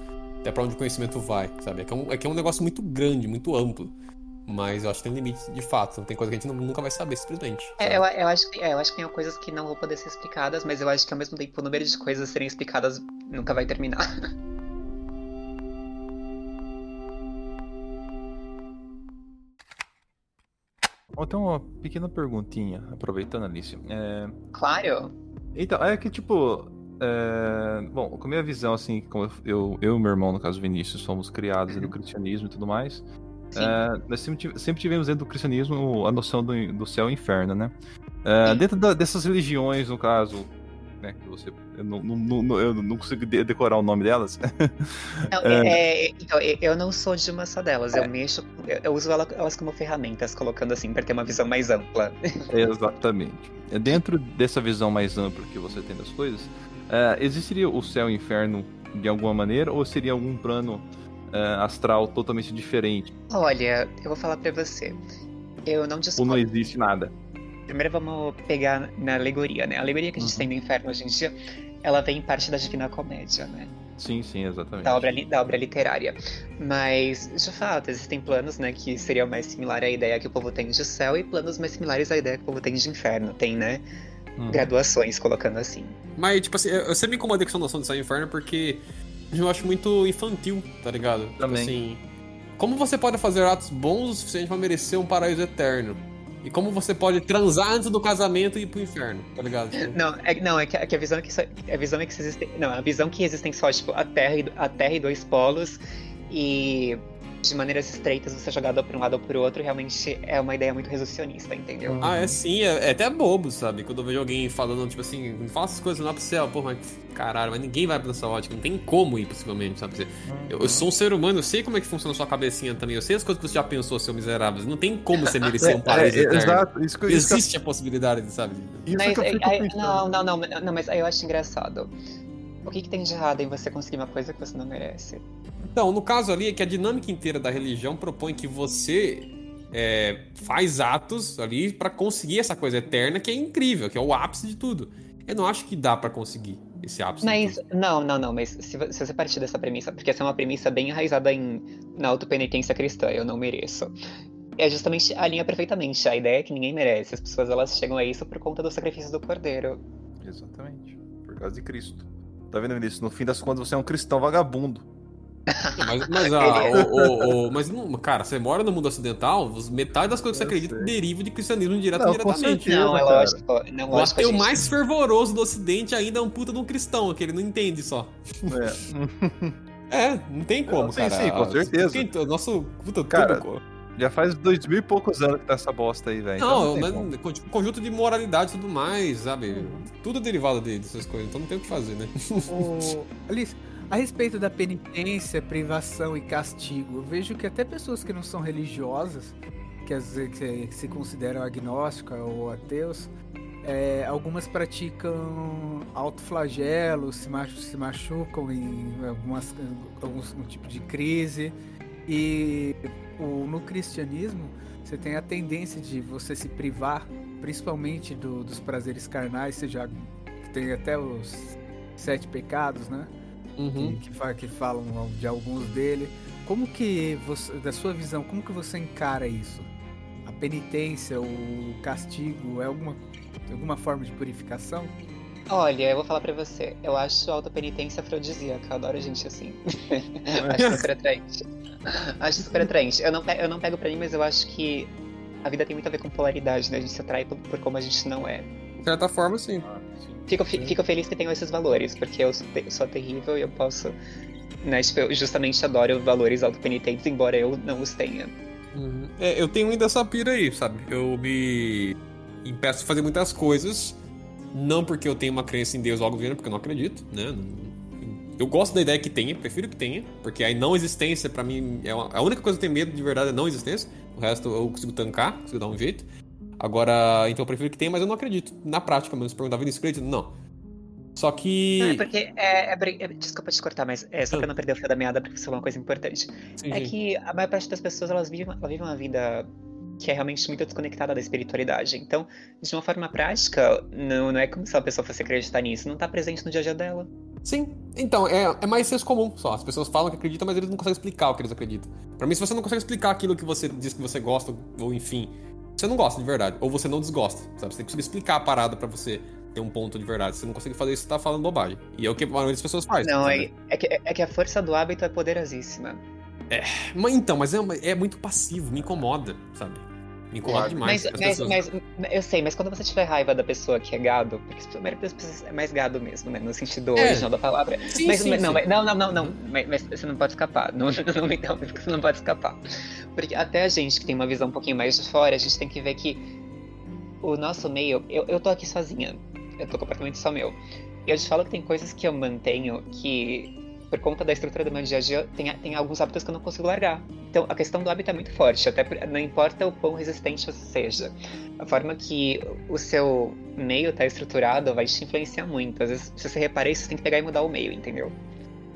Até pra onde o conhecimento vai, sabe? É que é, um, é que é um negócio muito grande, muito amplo. Mas eu acho que tem limite de fato. Tem coisa que a gente não- nunca vai saber, simplesmente. É, eu, eu acho que, é, eu acho que tem coisas que não vão poder ser explicadas, mas eu acho que ao mesmo tempo o número de coisas serem explicadas nunca vai terminar. Tem uma pequena perguntinha, aproveitando, Alice. É, claro. Então, é que tipo. é, Bom, com a minha visão, assim, como eu, eu, e meu irmão, no caso Vinícius, somos criados no cristianismo e tudo mais. É, nós sempre tivemos dentro do cristianismo a noção do, do céu e inferno, né? É, dentro da- dessas religiões, no caso, né, que você. Eu não, não- eu não consigo de- decorar o nome delas. Não, é, é, então, eu- não sou de uma só delas. Eu mexo. Eu, uso ela- elas como ferramentas, colocando assim, para ter uma visão mais ampla. Exatamente. É Dentro dessa visão mais ampla que você tem das coisas, é, existiria o céu e o inferno de alguma maneira ou seria algum plano é, astral totalmente diferente? Olha, eu vou falar pra você. Eu não Ou discordo. não existe nada? Primeiro vamos pegar na alegoria, né? A alegoria que a gente Uhum. tem do inferno hoje em dia, ela vem parte da Divina Comédia, né? Sim, sim, exatamente. Da obra, da obra literária. Mas, de fato, existem planos, né, que seriam mais similares à ideia que o povo tem de céu e planos mais similares à ideia que o povo tem de inferno. Tem, né, Uhum. graduações, colocando assim. Mas, tipo assim, eu eu sempre me incomodei com essa noção de céu e inferno porque eu acho muito infantil, tá ligado? Também. Tipo assim, como você pode fazer atos bons o suficiente pra merecer um paraíso eterno? E como você pode transar antes do casamento e ir pro inferno, tá ligado? Não, é, não, é que, é que a visão é que só, a visão é que existem, não, a visão que existem só tipo a Terra e, a Terra e dois polos e de maneiras estreitas você é jogado por um lado ou por outro realmente é uma ideia muito reducionista, entendeu? Ah, é sim, é, é até bobo, sabe? Quando eu vejo alguém falando, tipo assim, não faça essas coisas lá pro céu, porra, mas caralho, mas ninguém vai pra essa ótica, não tem como ir, possivelmente, sabe? Você- Eu, eu sou um ser humano, eu sei como é que funciona a sua cabecinha também, eu sei as coisas que você já pensou, seu miserável, não tem como você merecer um paraíso É, é, exato, isso que, isso que, Existe a possibilidade, sabe? isso Mas, que eu fico é- é- pensando. não, não, não, não, mas aí eu acho engraçado. O que, que tem de errado em você conseguir uma coisa que você não merece? Então, no caso ali, é que a dinâmica inteira da religião propõe que você é, faz atos ali pra conseguir essa coisa eterna que é incrível, que é o ápice de tudo. Eu não acho que dá pra conseguir esse ápice. de Mas, não, não, não, mas se, se você partir dessa premissa, porque essa é uma premissa bem enraizada em, na autopenitência cristã, eu não mereço. É justamente, alinha perfeitamente. A ideia é que ninguém merece. As pessoas, elas chegam a isso por conta do sacrifício do cordeiro. Exatamente. Por causa de Cristo. Tá vendo, Vinícius? No fim das contas, você é um cristão vagabundo. Não, Mas, mas, ah, o- o- o- mas não, cara, você mora no mundo ocidental, os- metade das coisas que você acredita deriva de cristianismo direto Não, indiretamente. certeza. Não, é lógico. Não, O lógico. a ateu gente- mais fervoroso do ocidente ainda é um puta de um cristão, que ele não entende só. É. É, não tem como, Sim, cara. sim, com certeza. Quem- Nosso puta Cara, tudo. Já faz dois mil e poucos anos que tá essa bosta aí, velho. Não, Então mas como. com- tipo, conjunto de moralidade e tudo mais, sabe? Tudo é derivado de- dessas coisas, então não tem o que fazer, né? O... Alice, a respeito da penitência, privação e castigo, eu vejo que até pessoas que não são religiosas, que, às vezes, que se consideram agnósticas ou ateus, é, algumas praticam autoflagelo, se, machu se machucam em algumas, alguns um tipo de crise. E o, no cristianismo, você tem a tendência de você se privar, principalmente do- dos prazeres carnais, você já tem até os sete pecados, né? Uhum. Que, que, que falam de alguns dele. Como que você, da sua visão, como que você encara isso? A penitência, o castigo, é alguma, alguma forma de purificação? Olha, eu vou falar pra você. Eu acho a autopenitência afrodisíaca. Eu adoro gente assim. acho super atraente. Acho super atraente. Eu não, eu não pego pra mim, mas eu acho que a vida tem muito a ver com polaridade, né? A gente se atrai por, por como a gente não é. De certa forma, sim. Fico, fi- fico feliz que tenham esses valores, porque eu sou, te- sou terrível e eu posso. Né, tipo, eu justamente adoro valores autopenitentes, embora eu não os tenha. Uhum. É, eu tenho ainda essa pira aí, sabe? Eu me. impeço de fazer muitas coisas. Não porque eu tenho uma crença em Deus ou algo do gênero, porque eu não acredito, né? Eu gosto da ideia que tenha, prefiro que tenha, porque a não existência, pra mim, é uma- a única coisa que eu tenho medo de verdade é não existência. O resto eu consigo tancar, consigo dar um jeito. Agora, então eu prefiro que tenha, mas eu não acredito. Na prática, mesmo, se perguntar, Vinícius, acredito? Não. Só que. Não, é porque é, é é- Desculpa te cortar, mas é só pra não perder o fio da meada, porque isso é uma coisa importante. Sim, É sim. que a maior parte das pessoas elas vivem, ela vive uma vida que é realmente muito desconectada da espiritualidade. Então, de uma forma prática, não, não é como se a pessoa fosse acreditar nisso, não tá presente no dia a dia dela. Sim, então, é, é mais senso comum só. As pessoas falam que acreditam, mas eles não conseguem explicar o que eles acreditam. Pra mim, se você não consegue explicar aquilo que você diz que você gosta, ou enfim, você não gosta de verdade. Ou você não desgosta, sabe? Você tem que conseguir explicar a parada pra você ter um ponto de verdade. Se você não consegue fazer isso, você tá falando bobagem. E é o que a maioria das pessoas faz. Não, é, é, que, é que a força do hábito é poderosíssima. Mas então, mas é, é muito passivo, me incomoda, sabe? Me incomoda Claro. demais. Mas, As mas, pessoas- mas- eu sei, mas quando você tiver raiva da pessoa que é gado, porque a maioria das pessoas é mais gado mesmo, né? No sentido É. original da palavra. Sim, mas, sim, mas- não, sim. não, não, não, não. Mas, mas você não pode escapar. Não, não me dá, porque você não pode escapar. Porque até a gente que tem uma visão um pouquinho mais de fora, a gente tem que ver que o nosso meio. Eu, eu tô aqui sozinha. Eu tô completamente só meu. E eu te falo que tem coisas que eu mantenho que, por conta da estrutura do meu dia a dia, tem, tem alguns hábitos que eu não consigo largar. Então, a questão do hábito é muito forte, até não importa o quão resistente você seja. A forma que o seu meio tá estruturado vai te influenciar muito. Às vezes, se você reparar isso, você tem que pegar e mudar o meio, entendeu?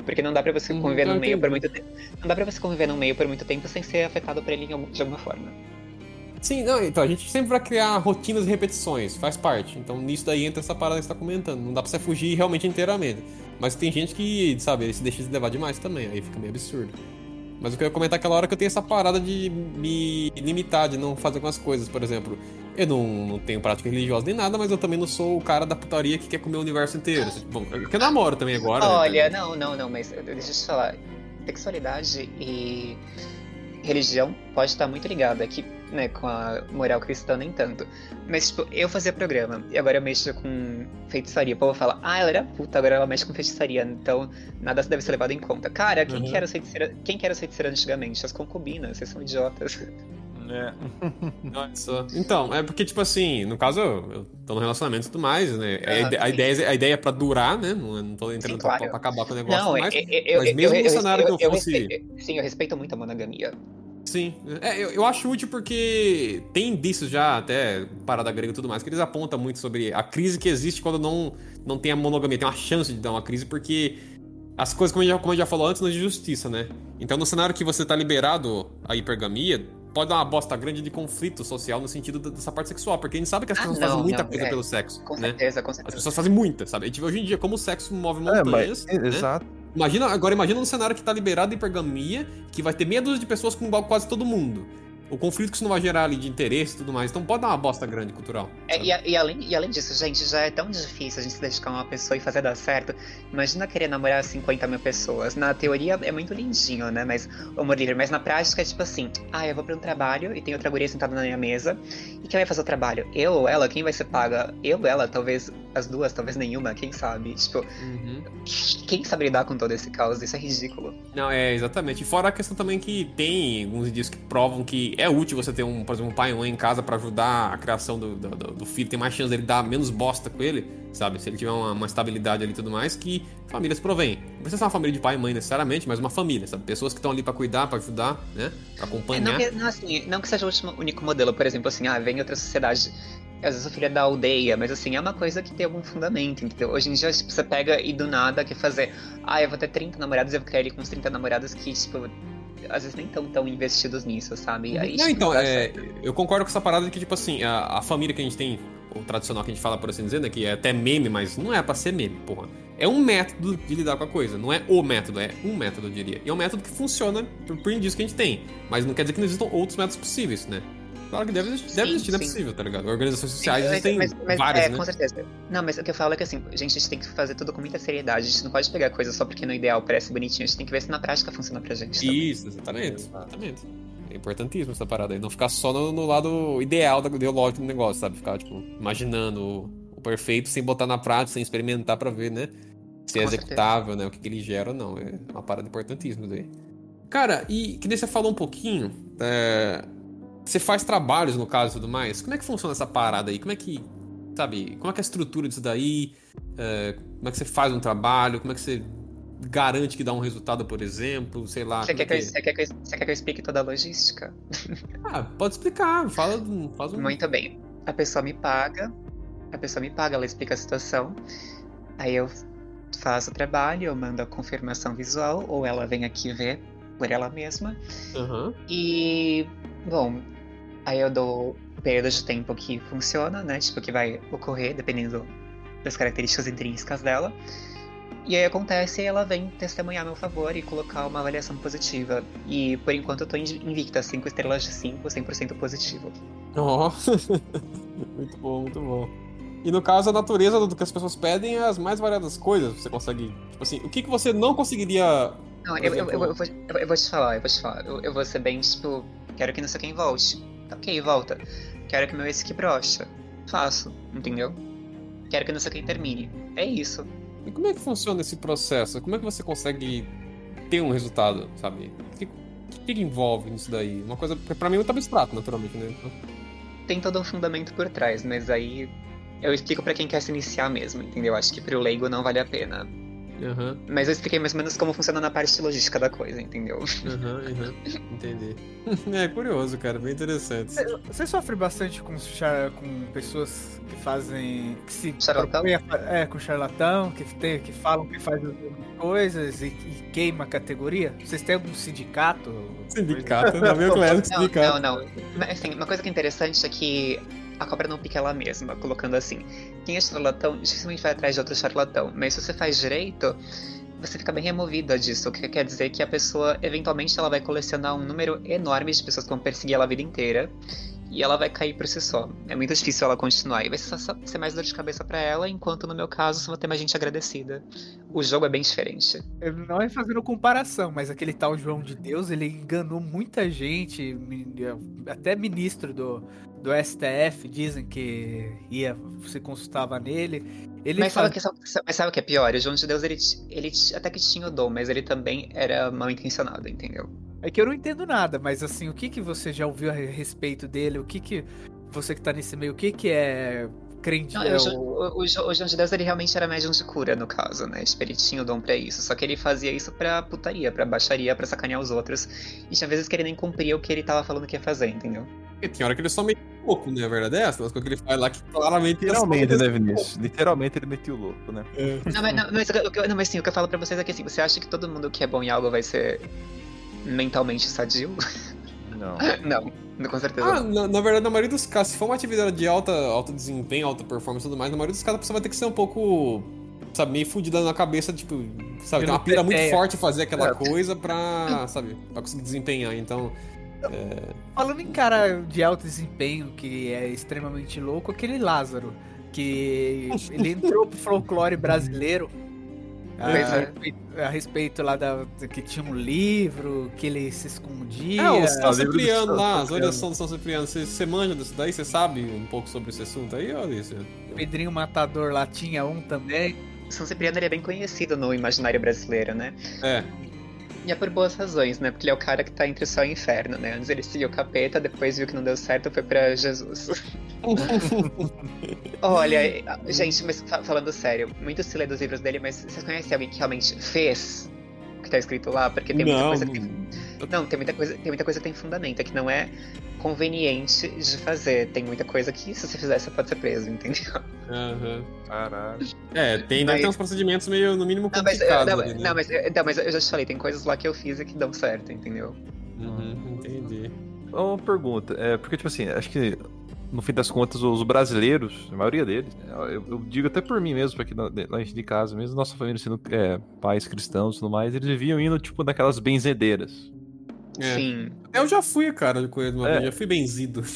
Porque não dá pra você Uhum, conviver eu no meio por muito tempo. Não dá pra você conviver no meio por muito tempo sem ser afetado por ele de alguma forma. Sim, não, então a gente sempre vai criar rotinas e repetições, faz parte. Então nisso daí entra essa parada que você tá comentando. Não dá pra você fugir realmente inteiramente. Mas tem gente que, sabe, se deixa de levar demais também, aí fica meio absurdo. Mas eu queria comentar aquela hora que eu tenho essa parada de me limitar, de não fazer algumas coisas, por exemplo. Eu não, não tenho prática religiosa nem nada, mas eu também não sou o cara da putaria que quer comer o universo inteiro. Bom, eu que eu namoro também agora. né? Olha, não, não, não, mas deixa eu te falar. Sexualidade e religião pode estar muito ligada aqui, né, com a moral cristã nem tanto. Mas, tipo, eu fazia programa e agora eu mexo com feitiçaria. O povo fala, ah, ela era puta, agora ela mexe com feitiçaria, então nada deve ser levado em conta. Cara, quem, Uhum. que, era feiticeira, quem que era feiticeira antigamente? As concubinas, vocês são idiotas. É. Nossa. Então, é porque, tipo assim, no caso, eu, eu tô no relacionamento e tudo mais, né? A, Ah, a ideia, a ideia é pra durar, né? Não, não tô entrando Sim, pra, claro. pra acabar com o negócio, Não, mas, eu, eu, mas mesmo eu- no cenário eu- que eu eu fosse- respeito- sim, eu respeito muito a monogamia. sim. É, eu, eu acho útil porque tem indícios já, até parada grega e tudo mais, que eles apontam muito sobre a crise que existe quando não, não tem a monogamia. Tem uma chance de dar uma crise, porque as coisas, como a gente já, como a gente já falou antes, não é de justiça, né? Então, no cenário que você tá liberado a hipergamia, pode dar uma bosta grande de conflito social no sentido dessa parte sexual, porque a gente sabe que as Ah, pessoas não, fazem muita não, coisa é. pelo sexo, Com né? certeza, com As certeza. pessoas fazem muita, sabe? A gente vê hoje em dia como o sexo move É, montanhas. mas. né? Exato. Imagina, agora imagina um cenário que tá liberado de hipergamia, que vai ter meia dúzia de pessoas com igual quase todo mundo. O conflito que isso não vai gerar ali de interesse e tudo mais. Então pode dar uma bosta grande cultural. É, e, a- e além, e além disso, gente, já é tão difícil a gente se dedicar a uma pessoa e fazer dar certo. Imagina querer namorar 50 mil pessoas. Na teoria é muito lindinho, né? Mas amor livre. Mas na prática é tipo assim: ah, eu vou pra um trabalho e tem outra guria sentada na minha mesa. E quem vai fazer o trabalho? Eu ou ela? Quem vai ser paga? Eu ou ela? Talvez as duas, talvez nenhuma, quem sabe? Tipo, Uhum. quem sabe lidar com todo esse caos? Isso é ridículo. Não, é exatamente. E fora a questão também que tem alguns indícios que provam que é útil você ter um, por exemplo, um pai e mãe em casa pra ajudar a criação do, do, do- filho, tem mais chance dele dar menos bosta com ele, sabe? Se ele tiver uma, uma estabilidade ali e tudo mais, que famílias provém. Não precisa ser uma família de pai e mãe necessariamente, mas uma família, sabe? Pessoas que estão ali pra cuidar, pra ajudar, né? Pra É, não, acompanhar. que, não, assim, não que seja o último, único modelo, por exemplo, assim, ah, vem outra sociedade. Às vezes o filho é da aldeia, mas assim, é uma coisa que tem algum fundamento, entendeu? Hoje em dia, tipo, você pega e do nada quer fazer, ah, eu vou ter 30 namorados, eu vou criar ele com uns 30 namorados que, tipo, às vezes nem tão tão investidos nisso, sabe? Aí, Não, tipo, então, dá é, eu concordo com essa parada de que, tipo assim, a, a família que a gente tem, o tradicional que a gente fala, por assim dizer, né, que é até meme, mas não é pra ser meme, porra. É um método de lidar com a coisa, não é o método, é um método, eu diria. E é um método que funciona por, por indício que a gente tem, mas não quer dizer que não existam outros métodos possíveis, né? Claro que deve, existir- deve Sim, existir, não é possível, tá ligado? Organizações sociais existem mas- mas- várias, é, né? com certeza. Não, mas o que eu falo é que assim, gente, a gente tem que fazer tudo com muita seriedade. A gente não pode pegar coisa só porque no ideal parece bonitinho. A gente tem que ver se na prática funciona pra gente. também. Isso, exatamente, exatamente. É importantíssimo essa parada aí. Não ficar só no, no lado ideal da ideológico do negócio, sabe? Ficar, tipo, imaginando o, perfeito sem botar na prática, sem experimentar pra ver, né? Se é Com executável, né? O que, que ele gera ou não. É uma parada importantíssima daí. Cara, e que nem você falou um pouquinho. é, Você faz trabalhos, no caso e tudo mais. Como é que funciona essa parada aí? Como é que. Sabe, como é que é a estrutura disso daí? É, como é que você faz um trabalho? Como é que você garante que dá um resultado, por exemplo? Sei lá. Você quer, é que eu, você, quer que eu, você quer que eu explique toda a logística? Ah, pode explicar. Fala, faz um. Muito bem. A pessoa me paga, a pessoa me paga, ela explica a situação. Aí eu faço o trabalho, eu mando a confirmação visual, ou ela vem aqui ver por ela mesma. Aham. E, bom, aí eu dou o período de tempo que funciona, né? Tipo, que vai ocorrer, dependendo das características intrínsecas dela. E aí acontece e ela vem testemunhar a meu favor e colocar uma avaliação positiva. E por enquanto eu tô in- invicta, 5 estrelas de 5, 100% positivo. Ó. muito bom, muito bom. E no caso, a natureza do que as pessoas pedem é as mais variadas coisas. Você consegue. Tipo assim, o que, que você não conseguiria. Não, eu, eu, eu, exemplo- eu vou, eu, eu vou te falar, eu vou te falar. Eu, eu vou ser bem, tipo, quero que não sei quem volte. Ok, volta. Quero que meu ex que brocha. Faço, entendeu? Quero que não sei quem termine. É isso. E como é que funciona esse processo? Como é que você consegue ter um resultado, sabe? O que, que que envolve nisso daí? Uma coisa. porque Pra mim é muito abstrato, naturalmente, né? Tem todo um fundamento por trás, mas aí eu explico pra quem quer se iniciar mesmo, entendeu? Acho que pro leigo não vale a pena. Aham, Mas eu expliquei mais ou menos como funciona na parte logística da coisa, entendeu? aham, aham. Entendi. é curioso, cara, bem interessante. Você sofre bastante com, char- com pessoas que fazem. que se Charlatão? a É, com charlatão, que, tem, que falam que faz as mesmas coisas e, e queima a categoria? Vocês têm algum sindicato? Sindicato, tá meio claro que Não, sindicato. não, não. Mas, assim, uma coisa que é interessante é que a cobra não pica ela mesma, colocando assim. Quem é charlatão dificilmente vai atrás de outro charlatão, mas se você faz direito, você fica bem removida disso, o que quer dizer que a pessoa, eventualmente, ela vai colecionar um número enorme de pessoas que vão perseguir ela a vida inteira. E ela vai cair por si só. É muito difícil ela continuar. E vai ser, mais dor de cabeça pra ela, enquanto no meu caso, só vou ter mais gente agradecida. O jogo é bem diferente. Não é fazendo comparação, mas aquele tal João de Deus, ele enganou muita gente, mi- até ministro do, do STF, dizem que ia, se consultava nele. Ele Mas sabe, que, mas sabe o que é pior? O João de Deus, ele, ele até que tinha o dom, mas ele também era mal intencionado, entendeu? É que eu não entendo nada, mas assim, o que que você já ouviu a respeito dele? O que que você que tá nesse meio, o que que é crente? Não, é o, o- o, o, Jo- o João de Deus, ele realmente era médium de cura, no caso, né? Ele tinha o dom pra isso. Só que ele fazia isso pra putaria, pra baixaria, pra sacanear os outros. E tinha vezes que ele nem cumpria o que ele tava falando que ia fazer, entendeu? Porque tem hora que ele só meio louco, né? A verdade é essa, mas que ele faz lá que claramente. Literalmente, né, Vinícius? Literalmente ele meteu o louco, né? Não, mas, não, mas, o que eu- não, mas sim, o que eu falo pra vocês é que assim, você acha que todo mundo que é bom em algo vai ser mentalmente sadio? Não. não, não, com certeza Ah, não. na, na verdade, na maioria dos casos, se for uma atividade de alta, alto desempenho, alta performance e tudo mais, na maioria dos casos a pessoa vai ter que ser um pouco, sabe, meio fudida na cabeça, tipo, sabe, tem uma pira muito forte fazer aquela É. coisa pra, sabe, pra conseguir desempenhar. Então, Falando em cara de alto desempenho, que é extremamente louco, aquele Lázaro, que ele entrou pro folclore brasileiro. A, a respeito lá da que tinha um livro, que ele se escondia. é, o São Cipriano São lá, as orações do São Cipriano, você, você manja disso daí? Você sabe um pouco sobre esse assunto aí, Alice? Pedrinho Matador lá tinha um também. São Cipriano ele é bem conhecido no imaginário brasileiro, né? É, E é por boas razões, né? Porque ele é o cara que tá entre o céu e o inferno, né? Antes ele seguiu o capeta, depois viu que não deu certo, foi pra Jesus. Olha, gente, mas fa- falando sério, muito se lê dos livros dele, mas vocês conhecem alguém que realmente fez o que tá escrito lá? Porque tem muita Não. coisa que tem... Não, tem muita coisa, tem muita coisa que tem fundamento, é que não é conveniente de fazer. Tem muita coisa que, se você fizer, você pode ser preso, entendeu? aham. Caralho. É, tem, Mas- ter uns procedimentos meio, no mínimo, Não, mas, complicados não, né? não, mas, não, mas eu já te falei, tem coisas lá que eu fiz e que dão certo, entendeu? Uhum, entendi. Uma pergunta, é, porque, tipo assim, acho que no fim das contas, os brasileiros, a maioria deles, eu, eu digo até por mim mesmo, aqui na, lá de casa mesmo, nossa família sendo é, pais cristãos e tudo mais, eles viviam indo, tipo, naquelas benzedeiras. É. Sim. Eu já fui, cara, com ele uma É. vez, já fui benzido.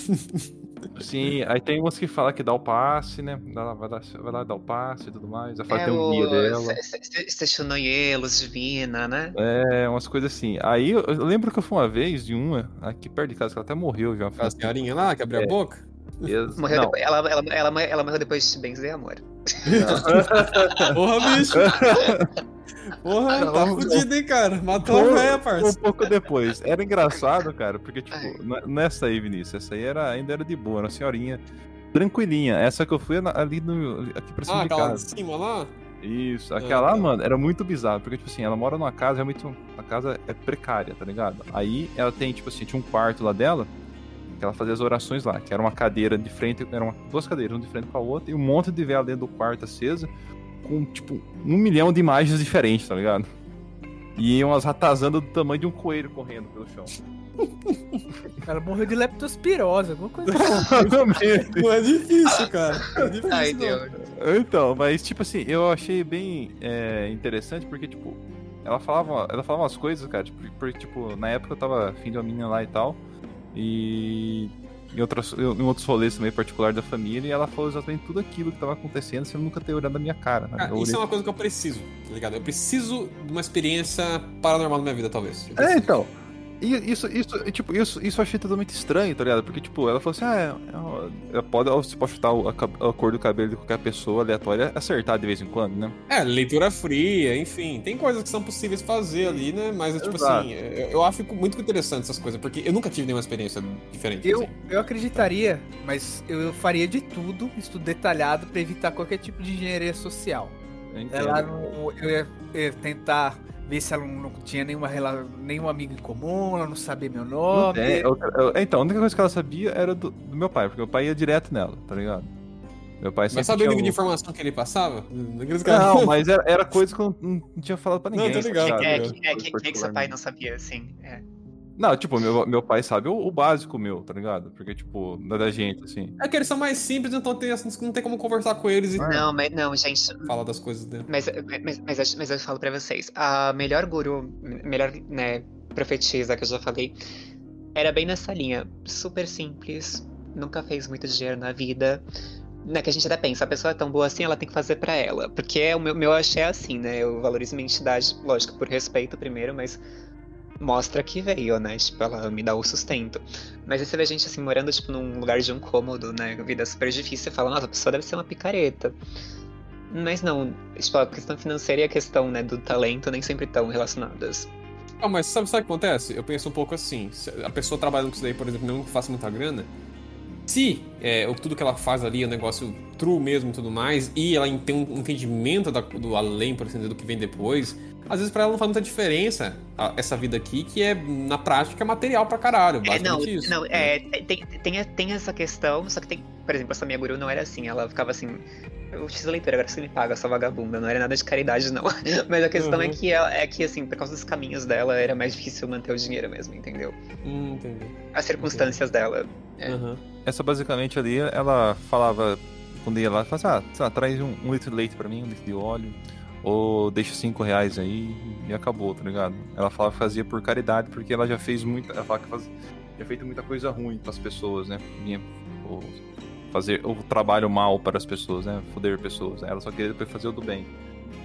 Sim, aí tem umas que falam que dá o passe, né? Dá- vai, lá, vai lá dar o passe e tudo mais. Aí fala É que tem um guia dela. Sexunoielos Divina, né? É, umas coisas assim. Aí eu, eu lembro que eu fui uma vez de uma, aqui perto de casa, que ela até morreu já. A senhorinha lá que abriu É. a boca. Ex- Morreu depois, ela, ela, ela, ela morreu depois de benzer amor. Porra, bicho. Porra, não, tá não. fudido, hein, cara? Matou a Um- véia, Um parça. pouco depois. Era engraçado, cara, porque, tipo, Ai. n- nessa aí, Vinícius, essa aí era, ainda era de boa, era uma senhorinha tranquilinha. Essa que eu fui na- ali no, aqui pra cima Ah, de aquela de casa. cima lá? Isso, aquela lá, tá. mano, era muito bizarro, porque, tipo assim, ela mora numa casa realmente. A casa é precária, tá ligado? Aí ela tem, tipo assim, tinha um quarto lá dela, que ela fazia as orações lá, que era uma cadeira de frente, eram duas cadeiras, uma de frente com a outra, e um monte de vela dentro do quarto acesa, com, tipo, um milhão de imagens diferentes, tá ligado? E umas ratazanas do tamanho de um coelho correndo pelo chão. O cara morreu de leptospirose, alguma coisa assim. Não é difícil, cara. É difícil, Ai. Deus. Então, mas tipo assim, eu achei bem é, interessante porque, tipo, ela falava, ela falava umas coisas, cara, tipo, porque, tipo, na época eu tava afim de uma menina lá e tal, e em, outras, em outros rolês também particular da família, e ela falou exatamente tudo aquilo que tava acontecendo sem nunca ter olhado na minha cara. Né? Eu isso é uma coisa que eu preciso, tá ligado? Eu preciso de uma experiência paranormal na minha vida, talvez. É, então. E isso, isso, tipo, isso, isso eu achei totalmente estranho, tá ligado? Porque, tipo, ela falou assim, ah, é, é, pode, você pode chutar o- a, a cor do cabelo de qualquer pessoa aleatória, acertar de vez em quando, né? É, leitura fria, enfim. Tem coisas que são possíveis fazer ali, né? Mas, é, tipo Exato. assim, eu, eu acho muito interessante essas coisas, porque eu nunca tive nenhuma experiência diferente. Eu, assim. eu acreditaria, mas eu faria de tudo, estudo detalhado, pra evitar qualquer tipo de engenharia social. Eu. Ela não, eu ia, eu ia tentar ver se ela não, não tinha nenhuma, nenhum amigo em comum, ela não sabia meu Não nome. tem. Eu- eu- então, a única coisa que ela sabia era do, do meu pai, porque meu pai ia direto nela, tá ligado? Meu pai Mas sabe o nível de informação que ele passava? Não, mas era, era coisa que eu não, não tinha falado pra Não, ninguém. tô ligado, sabe? É, ligado. que, é, que, que, que seu pai não sabia, assim. É. Não, tipo, meu, meu pai sabe o, o básico meu, tá ligado? Porque, tipo, da da gente, assim. É que eles são mais simples, então tem, assim, não tem como conversar com eles e Não, mas não, gente. falar das coisas dele. Mas, mas, mas, eu- mas eu falo pra vocês, a melhor guru, melhor, né, profetisa que eu já falei, era bem nessa linha. Super simples, nunca fez muito dinheiro na vida. Né, que a gente até pensa, a pessoa é tão boa assim, ela tem que fazer pra ela. Porque é o meu, meu achei assim, né? Eu valorizo minha entidade, lógico, por respeito primeiro, mas mostra que veio, né? Tipo, ela me dá o sustento. Mas você vê gente assim, morando, tipo, num lugar de um cômodo, né? Vida super difícil, você fala, nossa, a pessoa deve ser uma picareta. Mas não, tipo, a questão financeira e a questão, né, do talento nem sempre estão relacionadas. Ah, mas sabe, sabe o que acontece? Eu penso um pouco assim, a pessoa trabalhando com isso daí, por exemplo, não faça muita grana, se é, tudo que ela faz ali é um negócio true mesmo e tudo mais, e ela tem um entendimento da- do além, por dizer, do que vem depois, às vezes pra ela não faz muita diferença a- essa vida aqui, que é, na prática, material pra caralho, É, não, basicamente isso. não, né? é, tem, tem, tem essa questão, só que tem, por exemplo, essa minha guru não era assim, ela ficava assim, eu fiz a leitura, agora você me paga, sua vagabunda, não era nada de caridade não. Mas a questão é Uhum. que ela, é que assim, por causa dos caminhos dela, era mais difícil manter o dinheiro mesmo, entendeu? Hum, entendi. As circunstâncias dela. É. Aham. Essa basicamente ali, ela falava, quando ia lá, falava assim, ah, sei lá, traz um, um litro de leite pra mim, um litro de óleo, ou deixa cinco reais aí e acabou, tá ligado? Ela falava que fazia por caridade, porque ela já fez muita, ela falava que faz, já feito muita coisa ruim pras pessoas, né? Ou fazer o trabalho mal para as pessoas, né? Foder pessoas. Ela só queria depois fazer o do bem.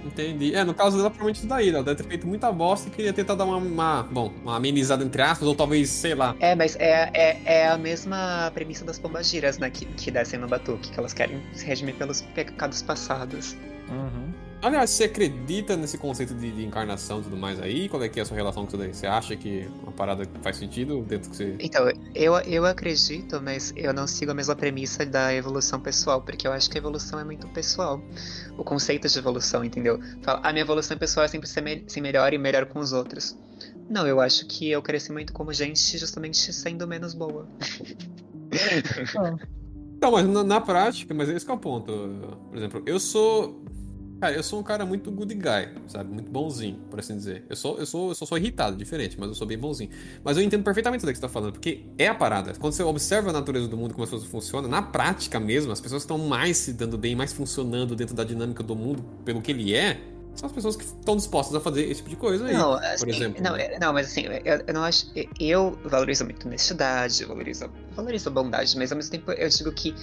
Entendi. É, no caso dela, provavelmente isso daí. Ela deve ter feito muita bosta e queria tentar dar uma, uma- bom, uma amenizada entre aspas, ou talvez, sei lá. É, mas é, é, é a mesma premissa das pombagiras, né, que, que descem no batuque, que elas querem se redimir pelos pecados passados. Aliás, você acredita nesse conceito de, de encarnação e tudo mais aí? Qual é que é a sua relação com isso daí? Você acha que uma parada faz sentido dentro que você. Então, eu, eu acredito, mas eu não sigo a mesma premissa da evolução pessoal, porque eu acho que a evolução é muito pessoal. O conceito de evolução, entendeu? Fala, a minha evolução pessoal é sempre ser, me ser melhor e melhor com os outros. Não, eu acho que eu cresci muito como gente justamente sendo menos boa. Então, mas na, na prática, mas esse que é o ponto. Por exemplo, eu sou. Cara, eu sou um cara muito good guy, sabe? Muito bonzinho, por assim dizer. Eu sou, eu sou, eu sou só irritado, diferente, mas eu sou bem bonzinho. Mas eu entendo perfeitamente o que você tá falando, porque é a parada. Quando você observa a natureza do mundo, como as coisas funcionam, na prática mesmo, as pessoas que estão mais se dando bem, mais funcionando dentro da dinâmica do mundo pelo que ele é, são as pessoas que estão dispostas a fazer esse tipo de coisa aí. Não, por assim, exemplo. não, é- não, mas assim, eu, eu não acho. Eu valorizo muito honestidade, eu valorizo, valorizo a bondade, mas ao mesmo tempo eu digo que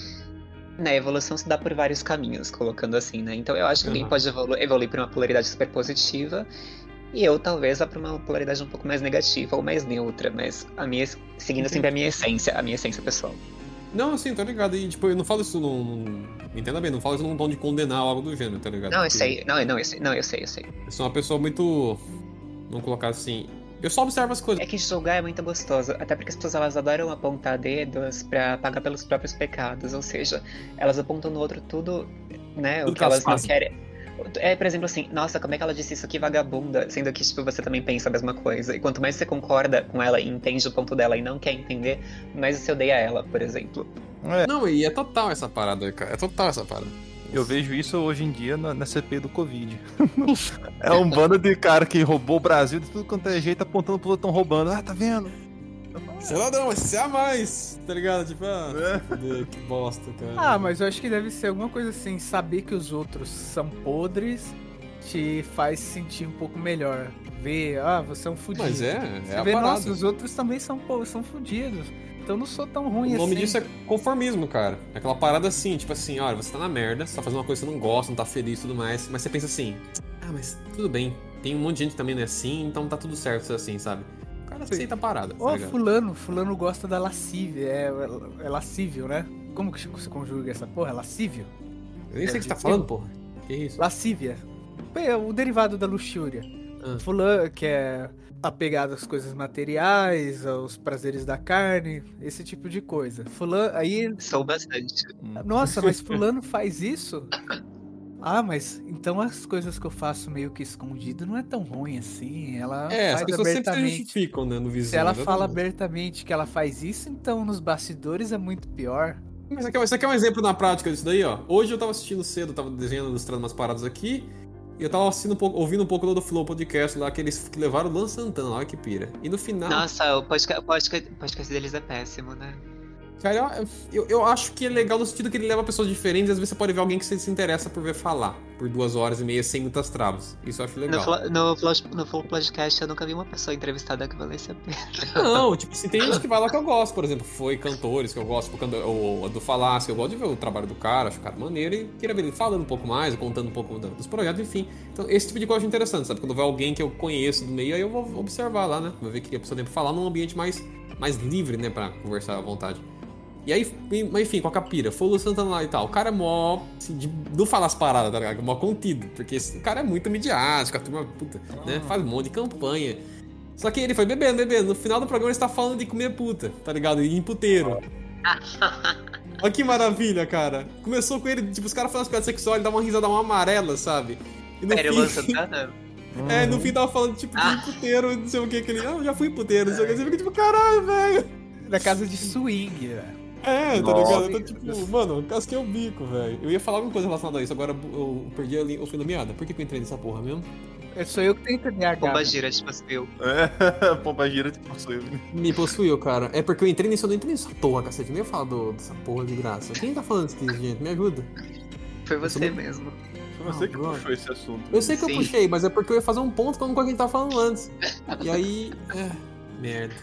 na evolução se dá por vários caminhos, colocando assim, né? Então eu acho que alguém Uhum. pode evolu evoluir pra uma polaridade super positiva e eu talvez vá pra uma polaridade um pouco mais negativa ou mais neutra, mas a minha, seguindo sempre a minha essência, a minha essência pessoal. Não, assim, tá ligado. E, tipo, eu não falo isso num. Entenda bem, não falo isso num tom de condenar ou algo do gênero, tá ligado? Não, eu Porque sei. Não, não, eu sei. Não, eu sei, eu sei. Eu sou uma pessoa muito. Vamos colocar assim. Eu só observo as coisas. É que julgar é muito gostoso, até porque as pessoas elas adoram apontar dedos pra pagar pelos próprios pecados, ou seja, elas apontam no outro tudo, né, Tudo o que que elas elas não querem. É, por exemplo, assim, nossa, como é que ela disse isso aqui, vagabunda? Sendo que, tipo, você também pensa a mesma coisa. E quanto mais você concorda com ela e entende o ponto dela e não quer entender, mais você odeia ela, por exemplo. É, Não, e é total essa parada, cara. É total essa parada. Eu vejo isso hoje em dia na, na CP do Covid. é um bando de cara que roubou o Brasil de tudo quanto é jeito, apontando pro outro, tão roubando. Ah, tá vendo? Sei lá, não, mas se a mais, tá ligado? Tipo, ah, É. fudeu, que bosta, cara. Ah, mas eu acho que deve ser alguma coisa assim, saber que os outros são podres te faz se sentir um pouco melhor. Ver, ah, você é um fudido. Mas é, Você é a vê, parada. nossa, os outros também são, são fudidos. Então eu não sou tão ruim O nome assim. disso é conformismo, cara. É aquela parada assim, tipo assim, olha, você tá na merda, você tá fazendo uma coisa que você não gosta, não tá feliz e tudo mais, mas você pensa assim, ah, mas tudo bem, tem um monte de gente que também não é assim, então tá tudo certo ser assim, sabe? O cara Sim. aceita a parada, Ó, tá ligado? fulano, fulano gosta da lascívia, é, é lascível, né? Como que você conjuga essa porra? É lascívio? Eu nem sei o que você tá falando, porra. Que isso? Lascívia. É o derivado da luxúria. Ah. Fulano, que é apegado às coisas materiais, aos prazeres da carne, esse tipo de coisa. Fulano, aí, Sou bastante. nossa, mas fulano faz isso? Ah, mas então as coisas que eu faço meio que escondido não é tão ruim assim. Ela É, as faz pessoas sempre se abertamente. justificam, né, no vizinho. Se ela fala exatamente. abertamente que ela faz isso, então nos bastidores é muito pior. Mas isso aqui, é- isso aqui é um exemplo na prática disso daí, ó. Hoje eu tava assistindo cedo, tava desenhando, ilustrando umas paradas aqui. E eu tava assistindo um pouco, ouvindo um pouco do Flow Podcast lá, que eles levaram o Lan Santana lá, que pira. E no final. Nossa, o podcast, podcast deles é péssimo, né? Cara, eu, eu, acho que é legal no sentido que ele leva pessoas diferentes e às vezes você pode ver alguém que você se interessa por ver falar por duas horas e meia sem muitas travas. Isso eu acho No, legal. No, Flo- no Flow Podcast eu nunca vi uma pessoa entrevistada que valesse a pena. Não, tipo, assim, tem gente que vai lá que eu gosto, por exemplo, foi cantores que eu gosto, tipo, o, o do Falácio, eu gosto de ver o trabalho do cara, acho o cara maneiro e queria ver ele falando um pouco mais, contando um pouco dos projetos, enfim. Então, esse tipo de coisa acho interessante, sabe? Quando vai alguém que eu conheço do meio, aí eu vou observar lá, né? Vou ver o que a pessoa tem pra falar num ambiente mais, mais livre, né, pra conversar à vontade. E aí, mas enfim, com a capira, foi o Lu Santana lá e tal. O cara é mó. Assim, de não falar as paradas, tá ligado? Mó contido. Porque esse cara é muito midiático, a turma, puta, né? Faz um monte de campanha. Só que ele foi bebendo, bebendo. No final do programa ele está falando de comer puta, tá ligado? E em puteiro. Olha que maravilha, cara. Começou com ele, tipo, os caras falando as piadas sexuais, ele dá uma risada uma amarela, sabe? E no Pera, o fim- Santana? É, no fim tava falando, tipo, de Ah. puteiro, não sei o que, que ele. Ah, eu já fui puteiro, não sei o que. Você fica tipo, caralho, velho. Na casa de swing, velho. É, tá ligado? Então, tipo, mano, casquei o bico, velho. Eu ia falar alguma coisa relacionada a isso, agora eu perdi a linha- o fim da meada. Por que, que eu entrei nessa porra mesmo? É só eu que tenho TDAH. Pomba gira, tipo assim, eu. É, pomba gira tipo possuiu. Me possuiu, cara. É porque eu entrei nisso, eu não entrei nessa porra, cacete. Nem ia falar do- dessa porra de graça. Quem tá falando isso aqui, gente? Me ajuda. Foi você muito- mesmo. Foi você que puxou esse assunto. Eu sei que Sim. eu puxei, mas é porque eu ia fazer um ponto com o que a gente tava falando antes. E aí. É. Merda.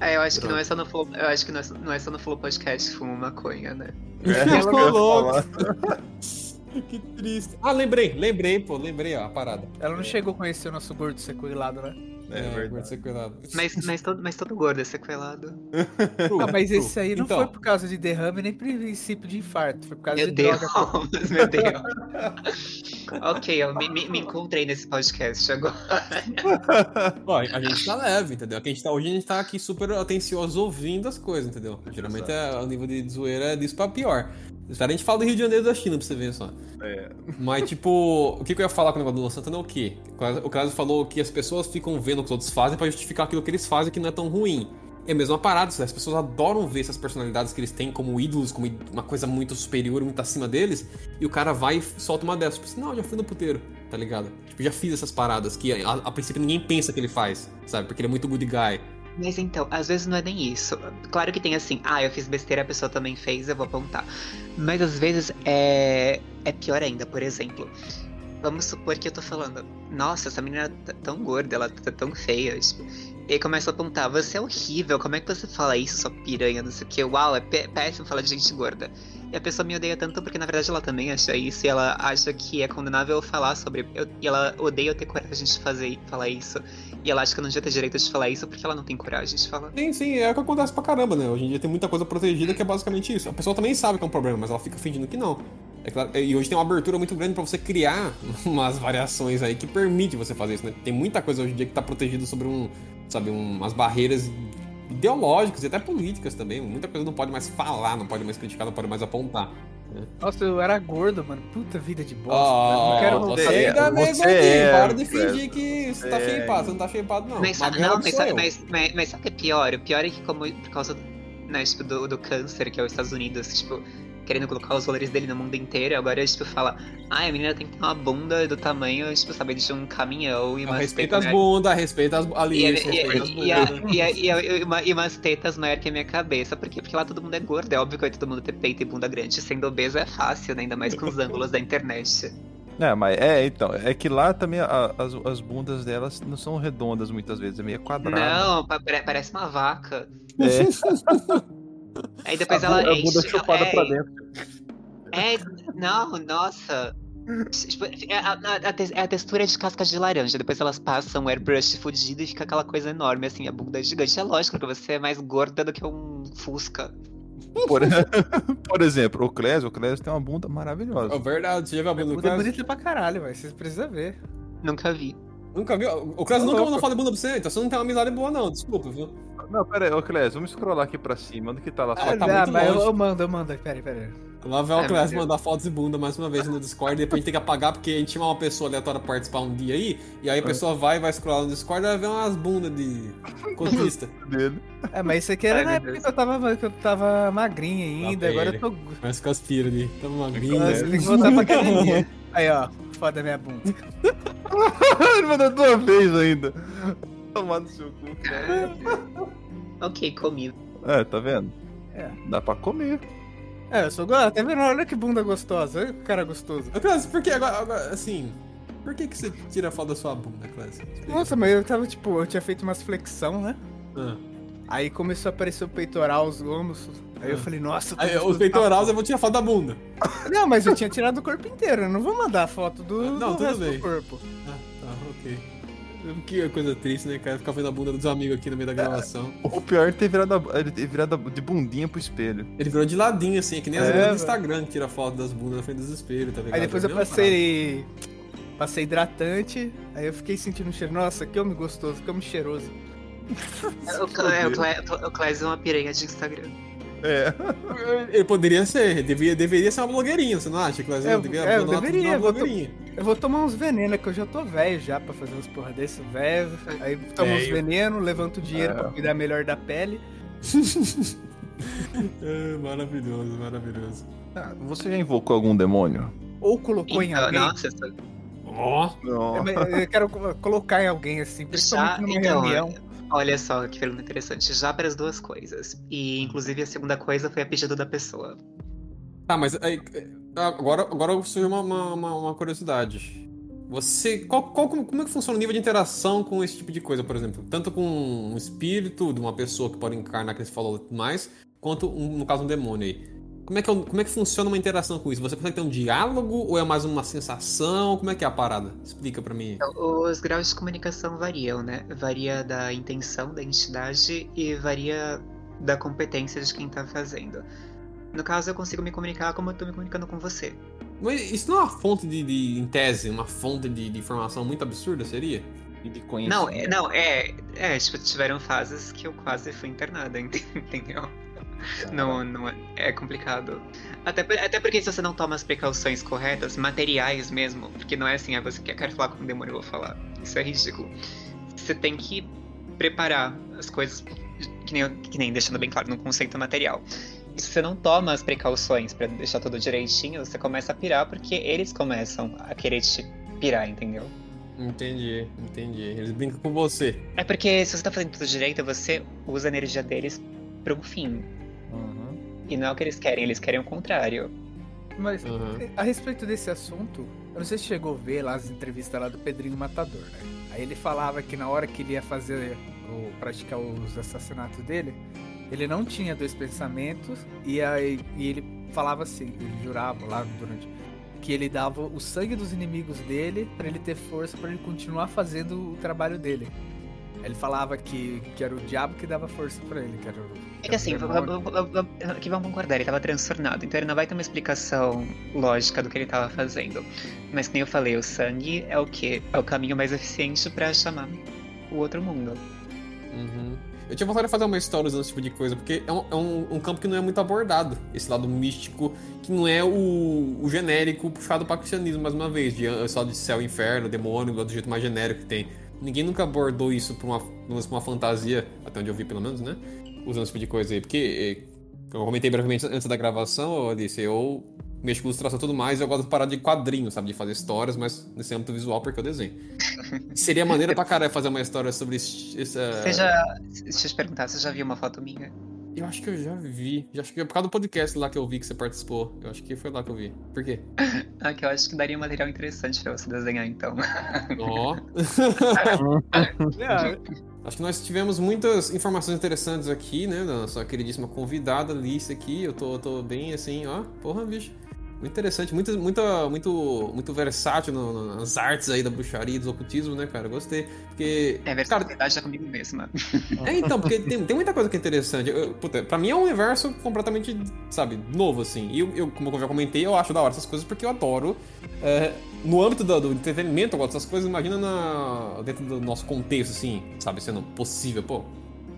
É, eu acho que Droga. não é só no Flow, eu acho que não é, só- não é só no Flow Podcast fumo maconha, né? É, que Tô louco. Que triste. Ah, lembrei, lembrei, pô, lembrei, ó, a parada. Ela não chegou a conhecer o nosso gordo sequelado, né? É, verdade. ser cuidado. Mas, mas, todo, mas todo gordo é sequelado. Ah, mas esse aí não Então, foi por causa de derrame nem princípio de infarto. Foi por causa Meu de Deus, droga. meu Deus. ok, eu me, me- me encontrei nesse podcast agora. Ó, a gente tá leve, entendeu? Aqui a gente tá, hoje a gente tá aqui super atencioso ouvindo as coisas, entendeu? Geralmente é, o nível de zoeira é disso pra pior. A gente fala do Rio de Janeiro e da China pra você ver só. É. Mas, tipo, o que, que eu ia falar com o negócio do Luan Santana é o quê? O Caso falou que as pessoas ficam vendo o que os outros fazem pra justificar aquilo que eles fazem que não é tão ruim. É a mesma parada, as pessoas adoram ver essas personalidades que eles têm como ídolos, como uma coisa muito superior, muito acima deles, e o cara vai e solta uma dessas. Tipo assim, não, já fui no puteiro, tá ligado? Tipo, já fiz essas paradas que a, a princípio ninguém pensa que ele faz, sabe? Porque ele é muito good guy. Mas então, às vezes não é nem isso. Claro que tem assim, ah, eu fiz besteira, a pessoa também fez, eu vou apontar. Mas às vezes é, é pior ainda, por exemplo. Vamos supor que eu tô falando, nossa, essa menina tá tão gorda, ela tá tão feia, tipo. E começa a apontar, você é horrível, como é que você fala isso, sua piranha, não sei o que, uau, é pé- péssimo falar de gente gorda. E a pessoa me odeia tanto porque na verdade ela também acha isso e ela acha que é condenável falar sobre. eu- e ela odeia eu ter coragem de fazer falar isso. E ela acha que não devia ter direito de falar isso porque ela não tem coragem de falar. Sim, sim, é o que acontece pra caramba, né? Hoje em dia tem muita coisa protegida que é basicamente isso. A pessoa também sabe que é um problema, mas ela fica fingindo que não. É claro, e hoje tem uma abertura muito grande pra você criar umas variações aí que permite você fazer isso, né? Tem muita coisa hoje em dia que tá protegida sobre um, sabe, um- umas barreiras ideológicas e até políticas também. Muita coisa não pode mais falar, não pode mais criticar, não pode mais apontar. Nossa, eu era gordo, mano. Puta vida de bosta. Ó, não quero você voltar. ainda mesmo você aqui, é, para de fingir que você tá É. shapeado, você não tá shapeado não. Mas, sabe- Magrelo não, mas, mas, mas, mas sabe o que é pior? O pior é que como por causa né, tipo, do, do câncer, que é os Estados Unidos, tipo, querendo colocar os valores dele no mundo inteiro, agora tipo, fala, ai, a menina tem que ter uma bunda do tamanho, tipo, sabe, de um caminhão e Não, umas respeita as bundas, respeita as ali, E, e, e, e, e, e, e e umas tetas maior que a minha cabeça. Por quê? Porque lá todo mundo é gordo. É óbvio que vai todo mundo ter peito e bunda grande. Sendo obeso é fácil, né? Ainda mais com os ângulos da internet. É, mas é, então, é que lá também a- as, as bundas delas não são redondas muitas vezes, é meio quadrada. Não, pa- pare- parece uma vaca. É, Aí depois a, ela bu- a enche. bunda chupada é, pra dentro. É, não, nossa. Tipo, é, a, a- a é textura de casca de laranja. Depois elas passam um airbrush fudido e fica aquela coisa enorme, assim, a bunda é gigante. É lógico que você é mais gorda do que um Fusca. Por, por exemplo, o Clésio, o Clésio tem uma bunda maravilhosa. É verdade, você já viu a bunda do é Clésio? bonita pra caralho, velho. Vocês precisam ver. Nunca vi. Nunca viu? O Clésio Ô, nunca mandou foto de bunda pra você, então você não tem uma amizade boa não, desculpa, viu? Não, pera aí, ô Clésio, vamos scrollar aqui pra cima. Onde que tá lá? Ah, sua tá ah, muito mas eu, longe. eu mando, eu mando. Pera aí, pera aí. Lá vai o meu Deus. mandar fotos de bunda mais uma vez no Discord, depois a gente tem que apagar porque a gente chama uma pessoa aleatória pra participar um dia aí, e aí a pessoa vai, vai scrollar no Discord e vai ver umas bundas de cotista. dele. É, mas isso aqui era Ai, na época Deus. que eu tava, que eu tava magrinha ainda. Lá Agora eu tô. Mas com as piras ali, tamo magrinho. Nossa, tem que voltar pra academia. Aí, ó. Foda minha bunda. Ele mandou duas vezes ainda. Tomar no seu cu, cara. Ok, comi. É, tá vendo? É. Dá pra comer. É, eu sou gostoso. Tá vendo? Olha que bunda gostosa. Olha que cara gostoso. Ô, Clésio, por que agora, agora, assim, por que que você tira foto da sua bunda? Explica. Nossa, mas eu tava, tipo, eu tinha feito umas flexão, né? Ah. Aí começou a aparecer o peitoral, os ombros. Aí eu Ah. falei, nossa, Aí, os peitorais pra eu vou tirar foto da bunda. Não, mas eu tinha tirado o corpo inteiro. Eu não vou mandar foto do, Ah, não, do tudo resto bem. do corpo. Ah, tá, ok. Que coisa triste, né, cara? Ficar vendo a bunda dos amigos aqui no meio da gravação. O pior é ter virado, a- ele ter virado de bundinha pro espelho. Ele virou de ladinho, assim, é que nem as É, do. Instagram que tira foto das bundas na frente dos espelhos, tá ligado? Aí depois É eu passei. Passei hidratante. Aí eu fiquei sentindo um cheiro. Nossa, que homem gostoso, que homem cheiroso. É, o Clésio é uma piranha de Instagram. É. Ele poderia ser, deveria, deveria ser uma blogueirinha, você não acha, Clésio? É, devia é, eu deveria, uma eu vou to- blogueirinha. Eu vou tomar uns venenos, que eu já tô velho já pra fazer umas porra desse, velho. Aí tomo uns Velho. venenos, levanto o dinheiro É. pra cuidar melhor da pele. É, maravilhoso, maravilhoso. Ah, Você já invocou algum demônio? Ou colocou em Então, alguém. nossa, essa- Não. Eu, eu quero co- colocar em alguém, assim, principalmente Já, numa então, reunião. Olha só que pergunta interessante. Já para as duas coisas. E inclusive a segunda coisa foi a pedido da pessoa. Tá, mas aí, agora, agora surgiu uma, uma, uma- curiosidade. Você. Qual, qual- como, é que funciona o nível de interação com esse tipo de coisa, por exemplo? Tanto com um espírito de uma pessoa que pode encarnar, que você falou mais, quanto um- no caso um demônio aí. Como é, que, é como é que funciona uma interação com isso? Você consegue ter um diálogo ou é mais uma sensação? Como é que é a parada? Explica pra mim. Então, os graus de comunicação variam, né? Varia da intenção da entidade e varia da competência de quem tá fazendo. No caso, eu consigo me comunicar como eu tô me comunicando com você. Mas isso não é uma fonte de, de em tese, uma fonte de, de informação muito absurda, seria? E de Não, conhecimento. é, não, é. É, tipo, tiveram fases que eu quase fui internada, entendeu? Não, não é, é complicado. Até, até porque se você não toma as precauções corretas, materiais mesmo, porque não é assim, ah, você quer, quer falar com um demônio, eu vou falar. Isso é ridículo. Você tem que preparar as coisas, que nem, que nem deixando bem claro, no conceito material. E se você não toma as precauções pra deixar tudo direitinho, você começa a pirar porque eles começam a querer te pirar, entendeu? Entendi, entendi. Eles brincam com você. É porque se você tá fazendo tudo direito, você usa a energia deles pra um fim. E não é o que eles querem, eles querem o contrário. Mas Uhum. a respeito desse assunto, eu não sei se chegou a ver lá as entrevistas lá do Pedrinho Matador, né? Aí ele falava que na hora que ele ia fazer ou praticar os assassinatos dele, ele não tinha dois pensamentos e aí e ele falava assim, ele jurava lá durante que ele dava o sangue dos inimigos dele pra ele ter força pra ele continuar fazendo o trabalho dele. Ele falava que, que era o diabo que dava força pra ele, que era o. É que assim, o aqui vamos concordar, ele tava transtornado, então ele não vai ter uma explicação lógica do que ele tava fazendo. Mas como eu falei, o sangue é o que? É o caminho mais eficiente pra chamar o outro mundo. Uhum. Eu tinha vontade de fazer uma história usando esse tipo de coisa, porque é um, é um- um campo que não é muito abordado. Esse lado místico, que não é o, o genérico puxado para cristianismo, mais uma vez, de, ah, só de céu e inferno, demônio, do jeito mais genérico que tem. Ninguém nunca abordou isso pra uma, pra uma fantasia, até onde eu vi pelo menos, né? Usando esse tipo de coisa aí. Porque, eh, eu comentei brevemente antes da gravação, ô, Alice, eu mexo com ilustração e tudo mais, eu gosto de parar de quadrinhos, sabe? De fazer histórias, mas nesse âmbito visual, porque eu desenho. Seria maneira pra caralho fazer uma história sobre essa... Você já. Deixa eu te perguntar, você já viu uma foto minha? Eu acho que eu já vi. Já acho que é por causa do podcast lá que eu vi que você participou. Eu acho que foi lá que eu vi. Por quê? Ah, que eu acho que daria um material interessante pra você desenhar então. Ó. É, acho que nós tivemos muitas informações interessantes aqui, né? Da nossa queridíssima convidada, Alice aqui. Eu tô, tô bem assim, ó. Porra, bicho. Muito interessante, muito, muito, muito, muito versátil no- nas artes aí da bruxaria e do ocultismo, né, cara? Gostei. Porque. É, a versatilidade é comigo mesma. É, então, porque tem, tem muita coisa que é interessante. Eu, puta, pra mim é um universo completamente, sabe, novo, assim. E eu, eu, como eu já comentei, eu acho da hora essas coisas porque eu adoro. é, no âmbito do, do entretenimento, eu gosto dessas coisas, imagina na, dentro do nosso contexto, assim, sabe, sendo possível, pô.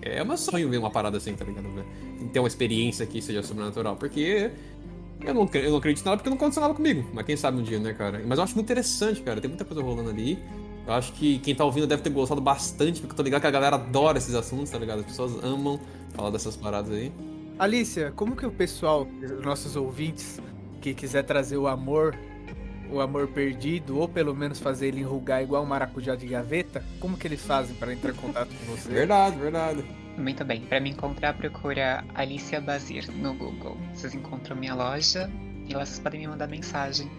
É meu sonho ver uma parada assim, tá ligado? Ter uma experiência que seja sobrenatural, porque. Eu não, eu não acredito nada porque não aconteceu nada comigo. Mas quem sabe um dia, né, cara? Mas eu acho muito interessante, cara. Tem muita coisa rolando ali. Eu acho que quem tá ouvindo deve ter gostado bastante, porque eu tô ligado que a galera adora esses assuntos, tá ligado? As pessoas amam falar dessas paradas aí. Alicia, como que o pessoal, os nossos ouvintes, que quiser trazer o amor, o amor perdido, ou pelo menos fazer ele enrugar igual um maracujá de gaveta, como que eles fazem para entrar em contato com você? Verdade, verdade. Muito bem, pra me encontrar, procura Alicia Bazir no Google. Vocês encontram minha loja e lá vocês podem me mandar mensagem.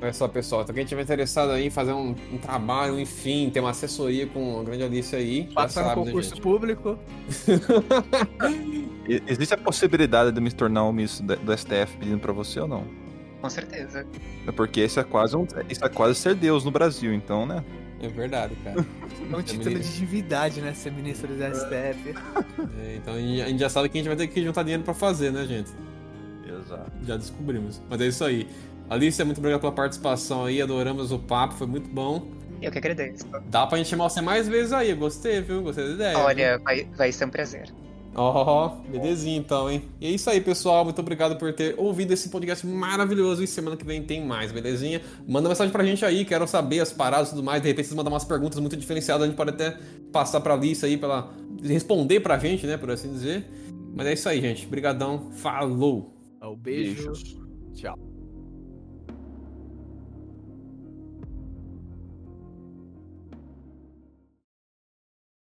Olha só, pessoal, então quem tiver interessado aí em fazer um, um trabalho, enfim, ter uma assessoria com a grande Alice aí, Passar no sabe, né, concurso gente? público. Existe a possibilidade de me tornar um ministro do STF pedindo pra você ou não? Com certeza. É Porque isso é quase um, isso é quase ser Deus no Brasil, então, né? É verdade, cara. É um título menino. de divindade, né? Ser ministro do STF. É, então a gente já sabe que a gente vai ter que juntar dinheiro pra fazer, né, gente? Exato. Já descobrimos. Mas é isso aí. Alice, muito obrigado pela participação aí, adoramos o papo, foi muito bom. Eu que agradeço. Dá pra gente chamar você mais vezes aí, gostei, viu? Gostei da ideia. Olha, vai, vai ser um prazer. Ó, belezinha então, hein? E é isso aí, pessoal. Muito obrigado por ter ouvido esse podcast maravilhoso. E semana que vem tem mais, belezinha? Manda mensagem pra gente aí, quero saber as paradas e tudo mais. De repente, vocês mandam umas perguntas muito diferenciadas, a gente pode até passar pra Alice aí, pra ela responder pra gente, né? Por assim dizer. Mas é isso aí, gente. Obrigadão. Falou! Ó, o beijo. Beijos. Tchau.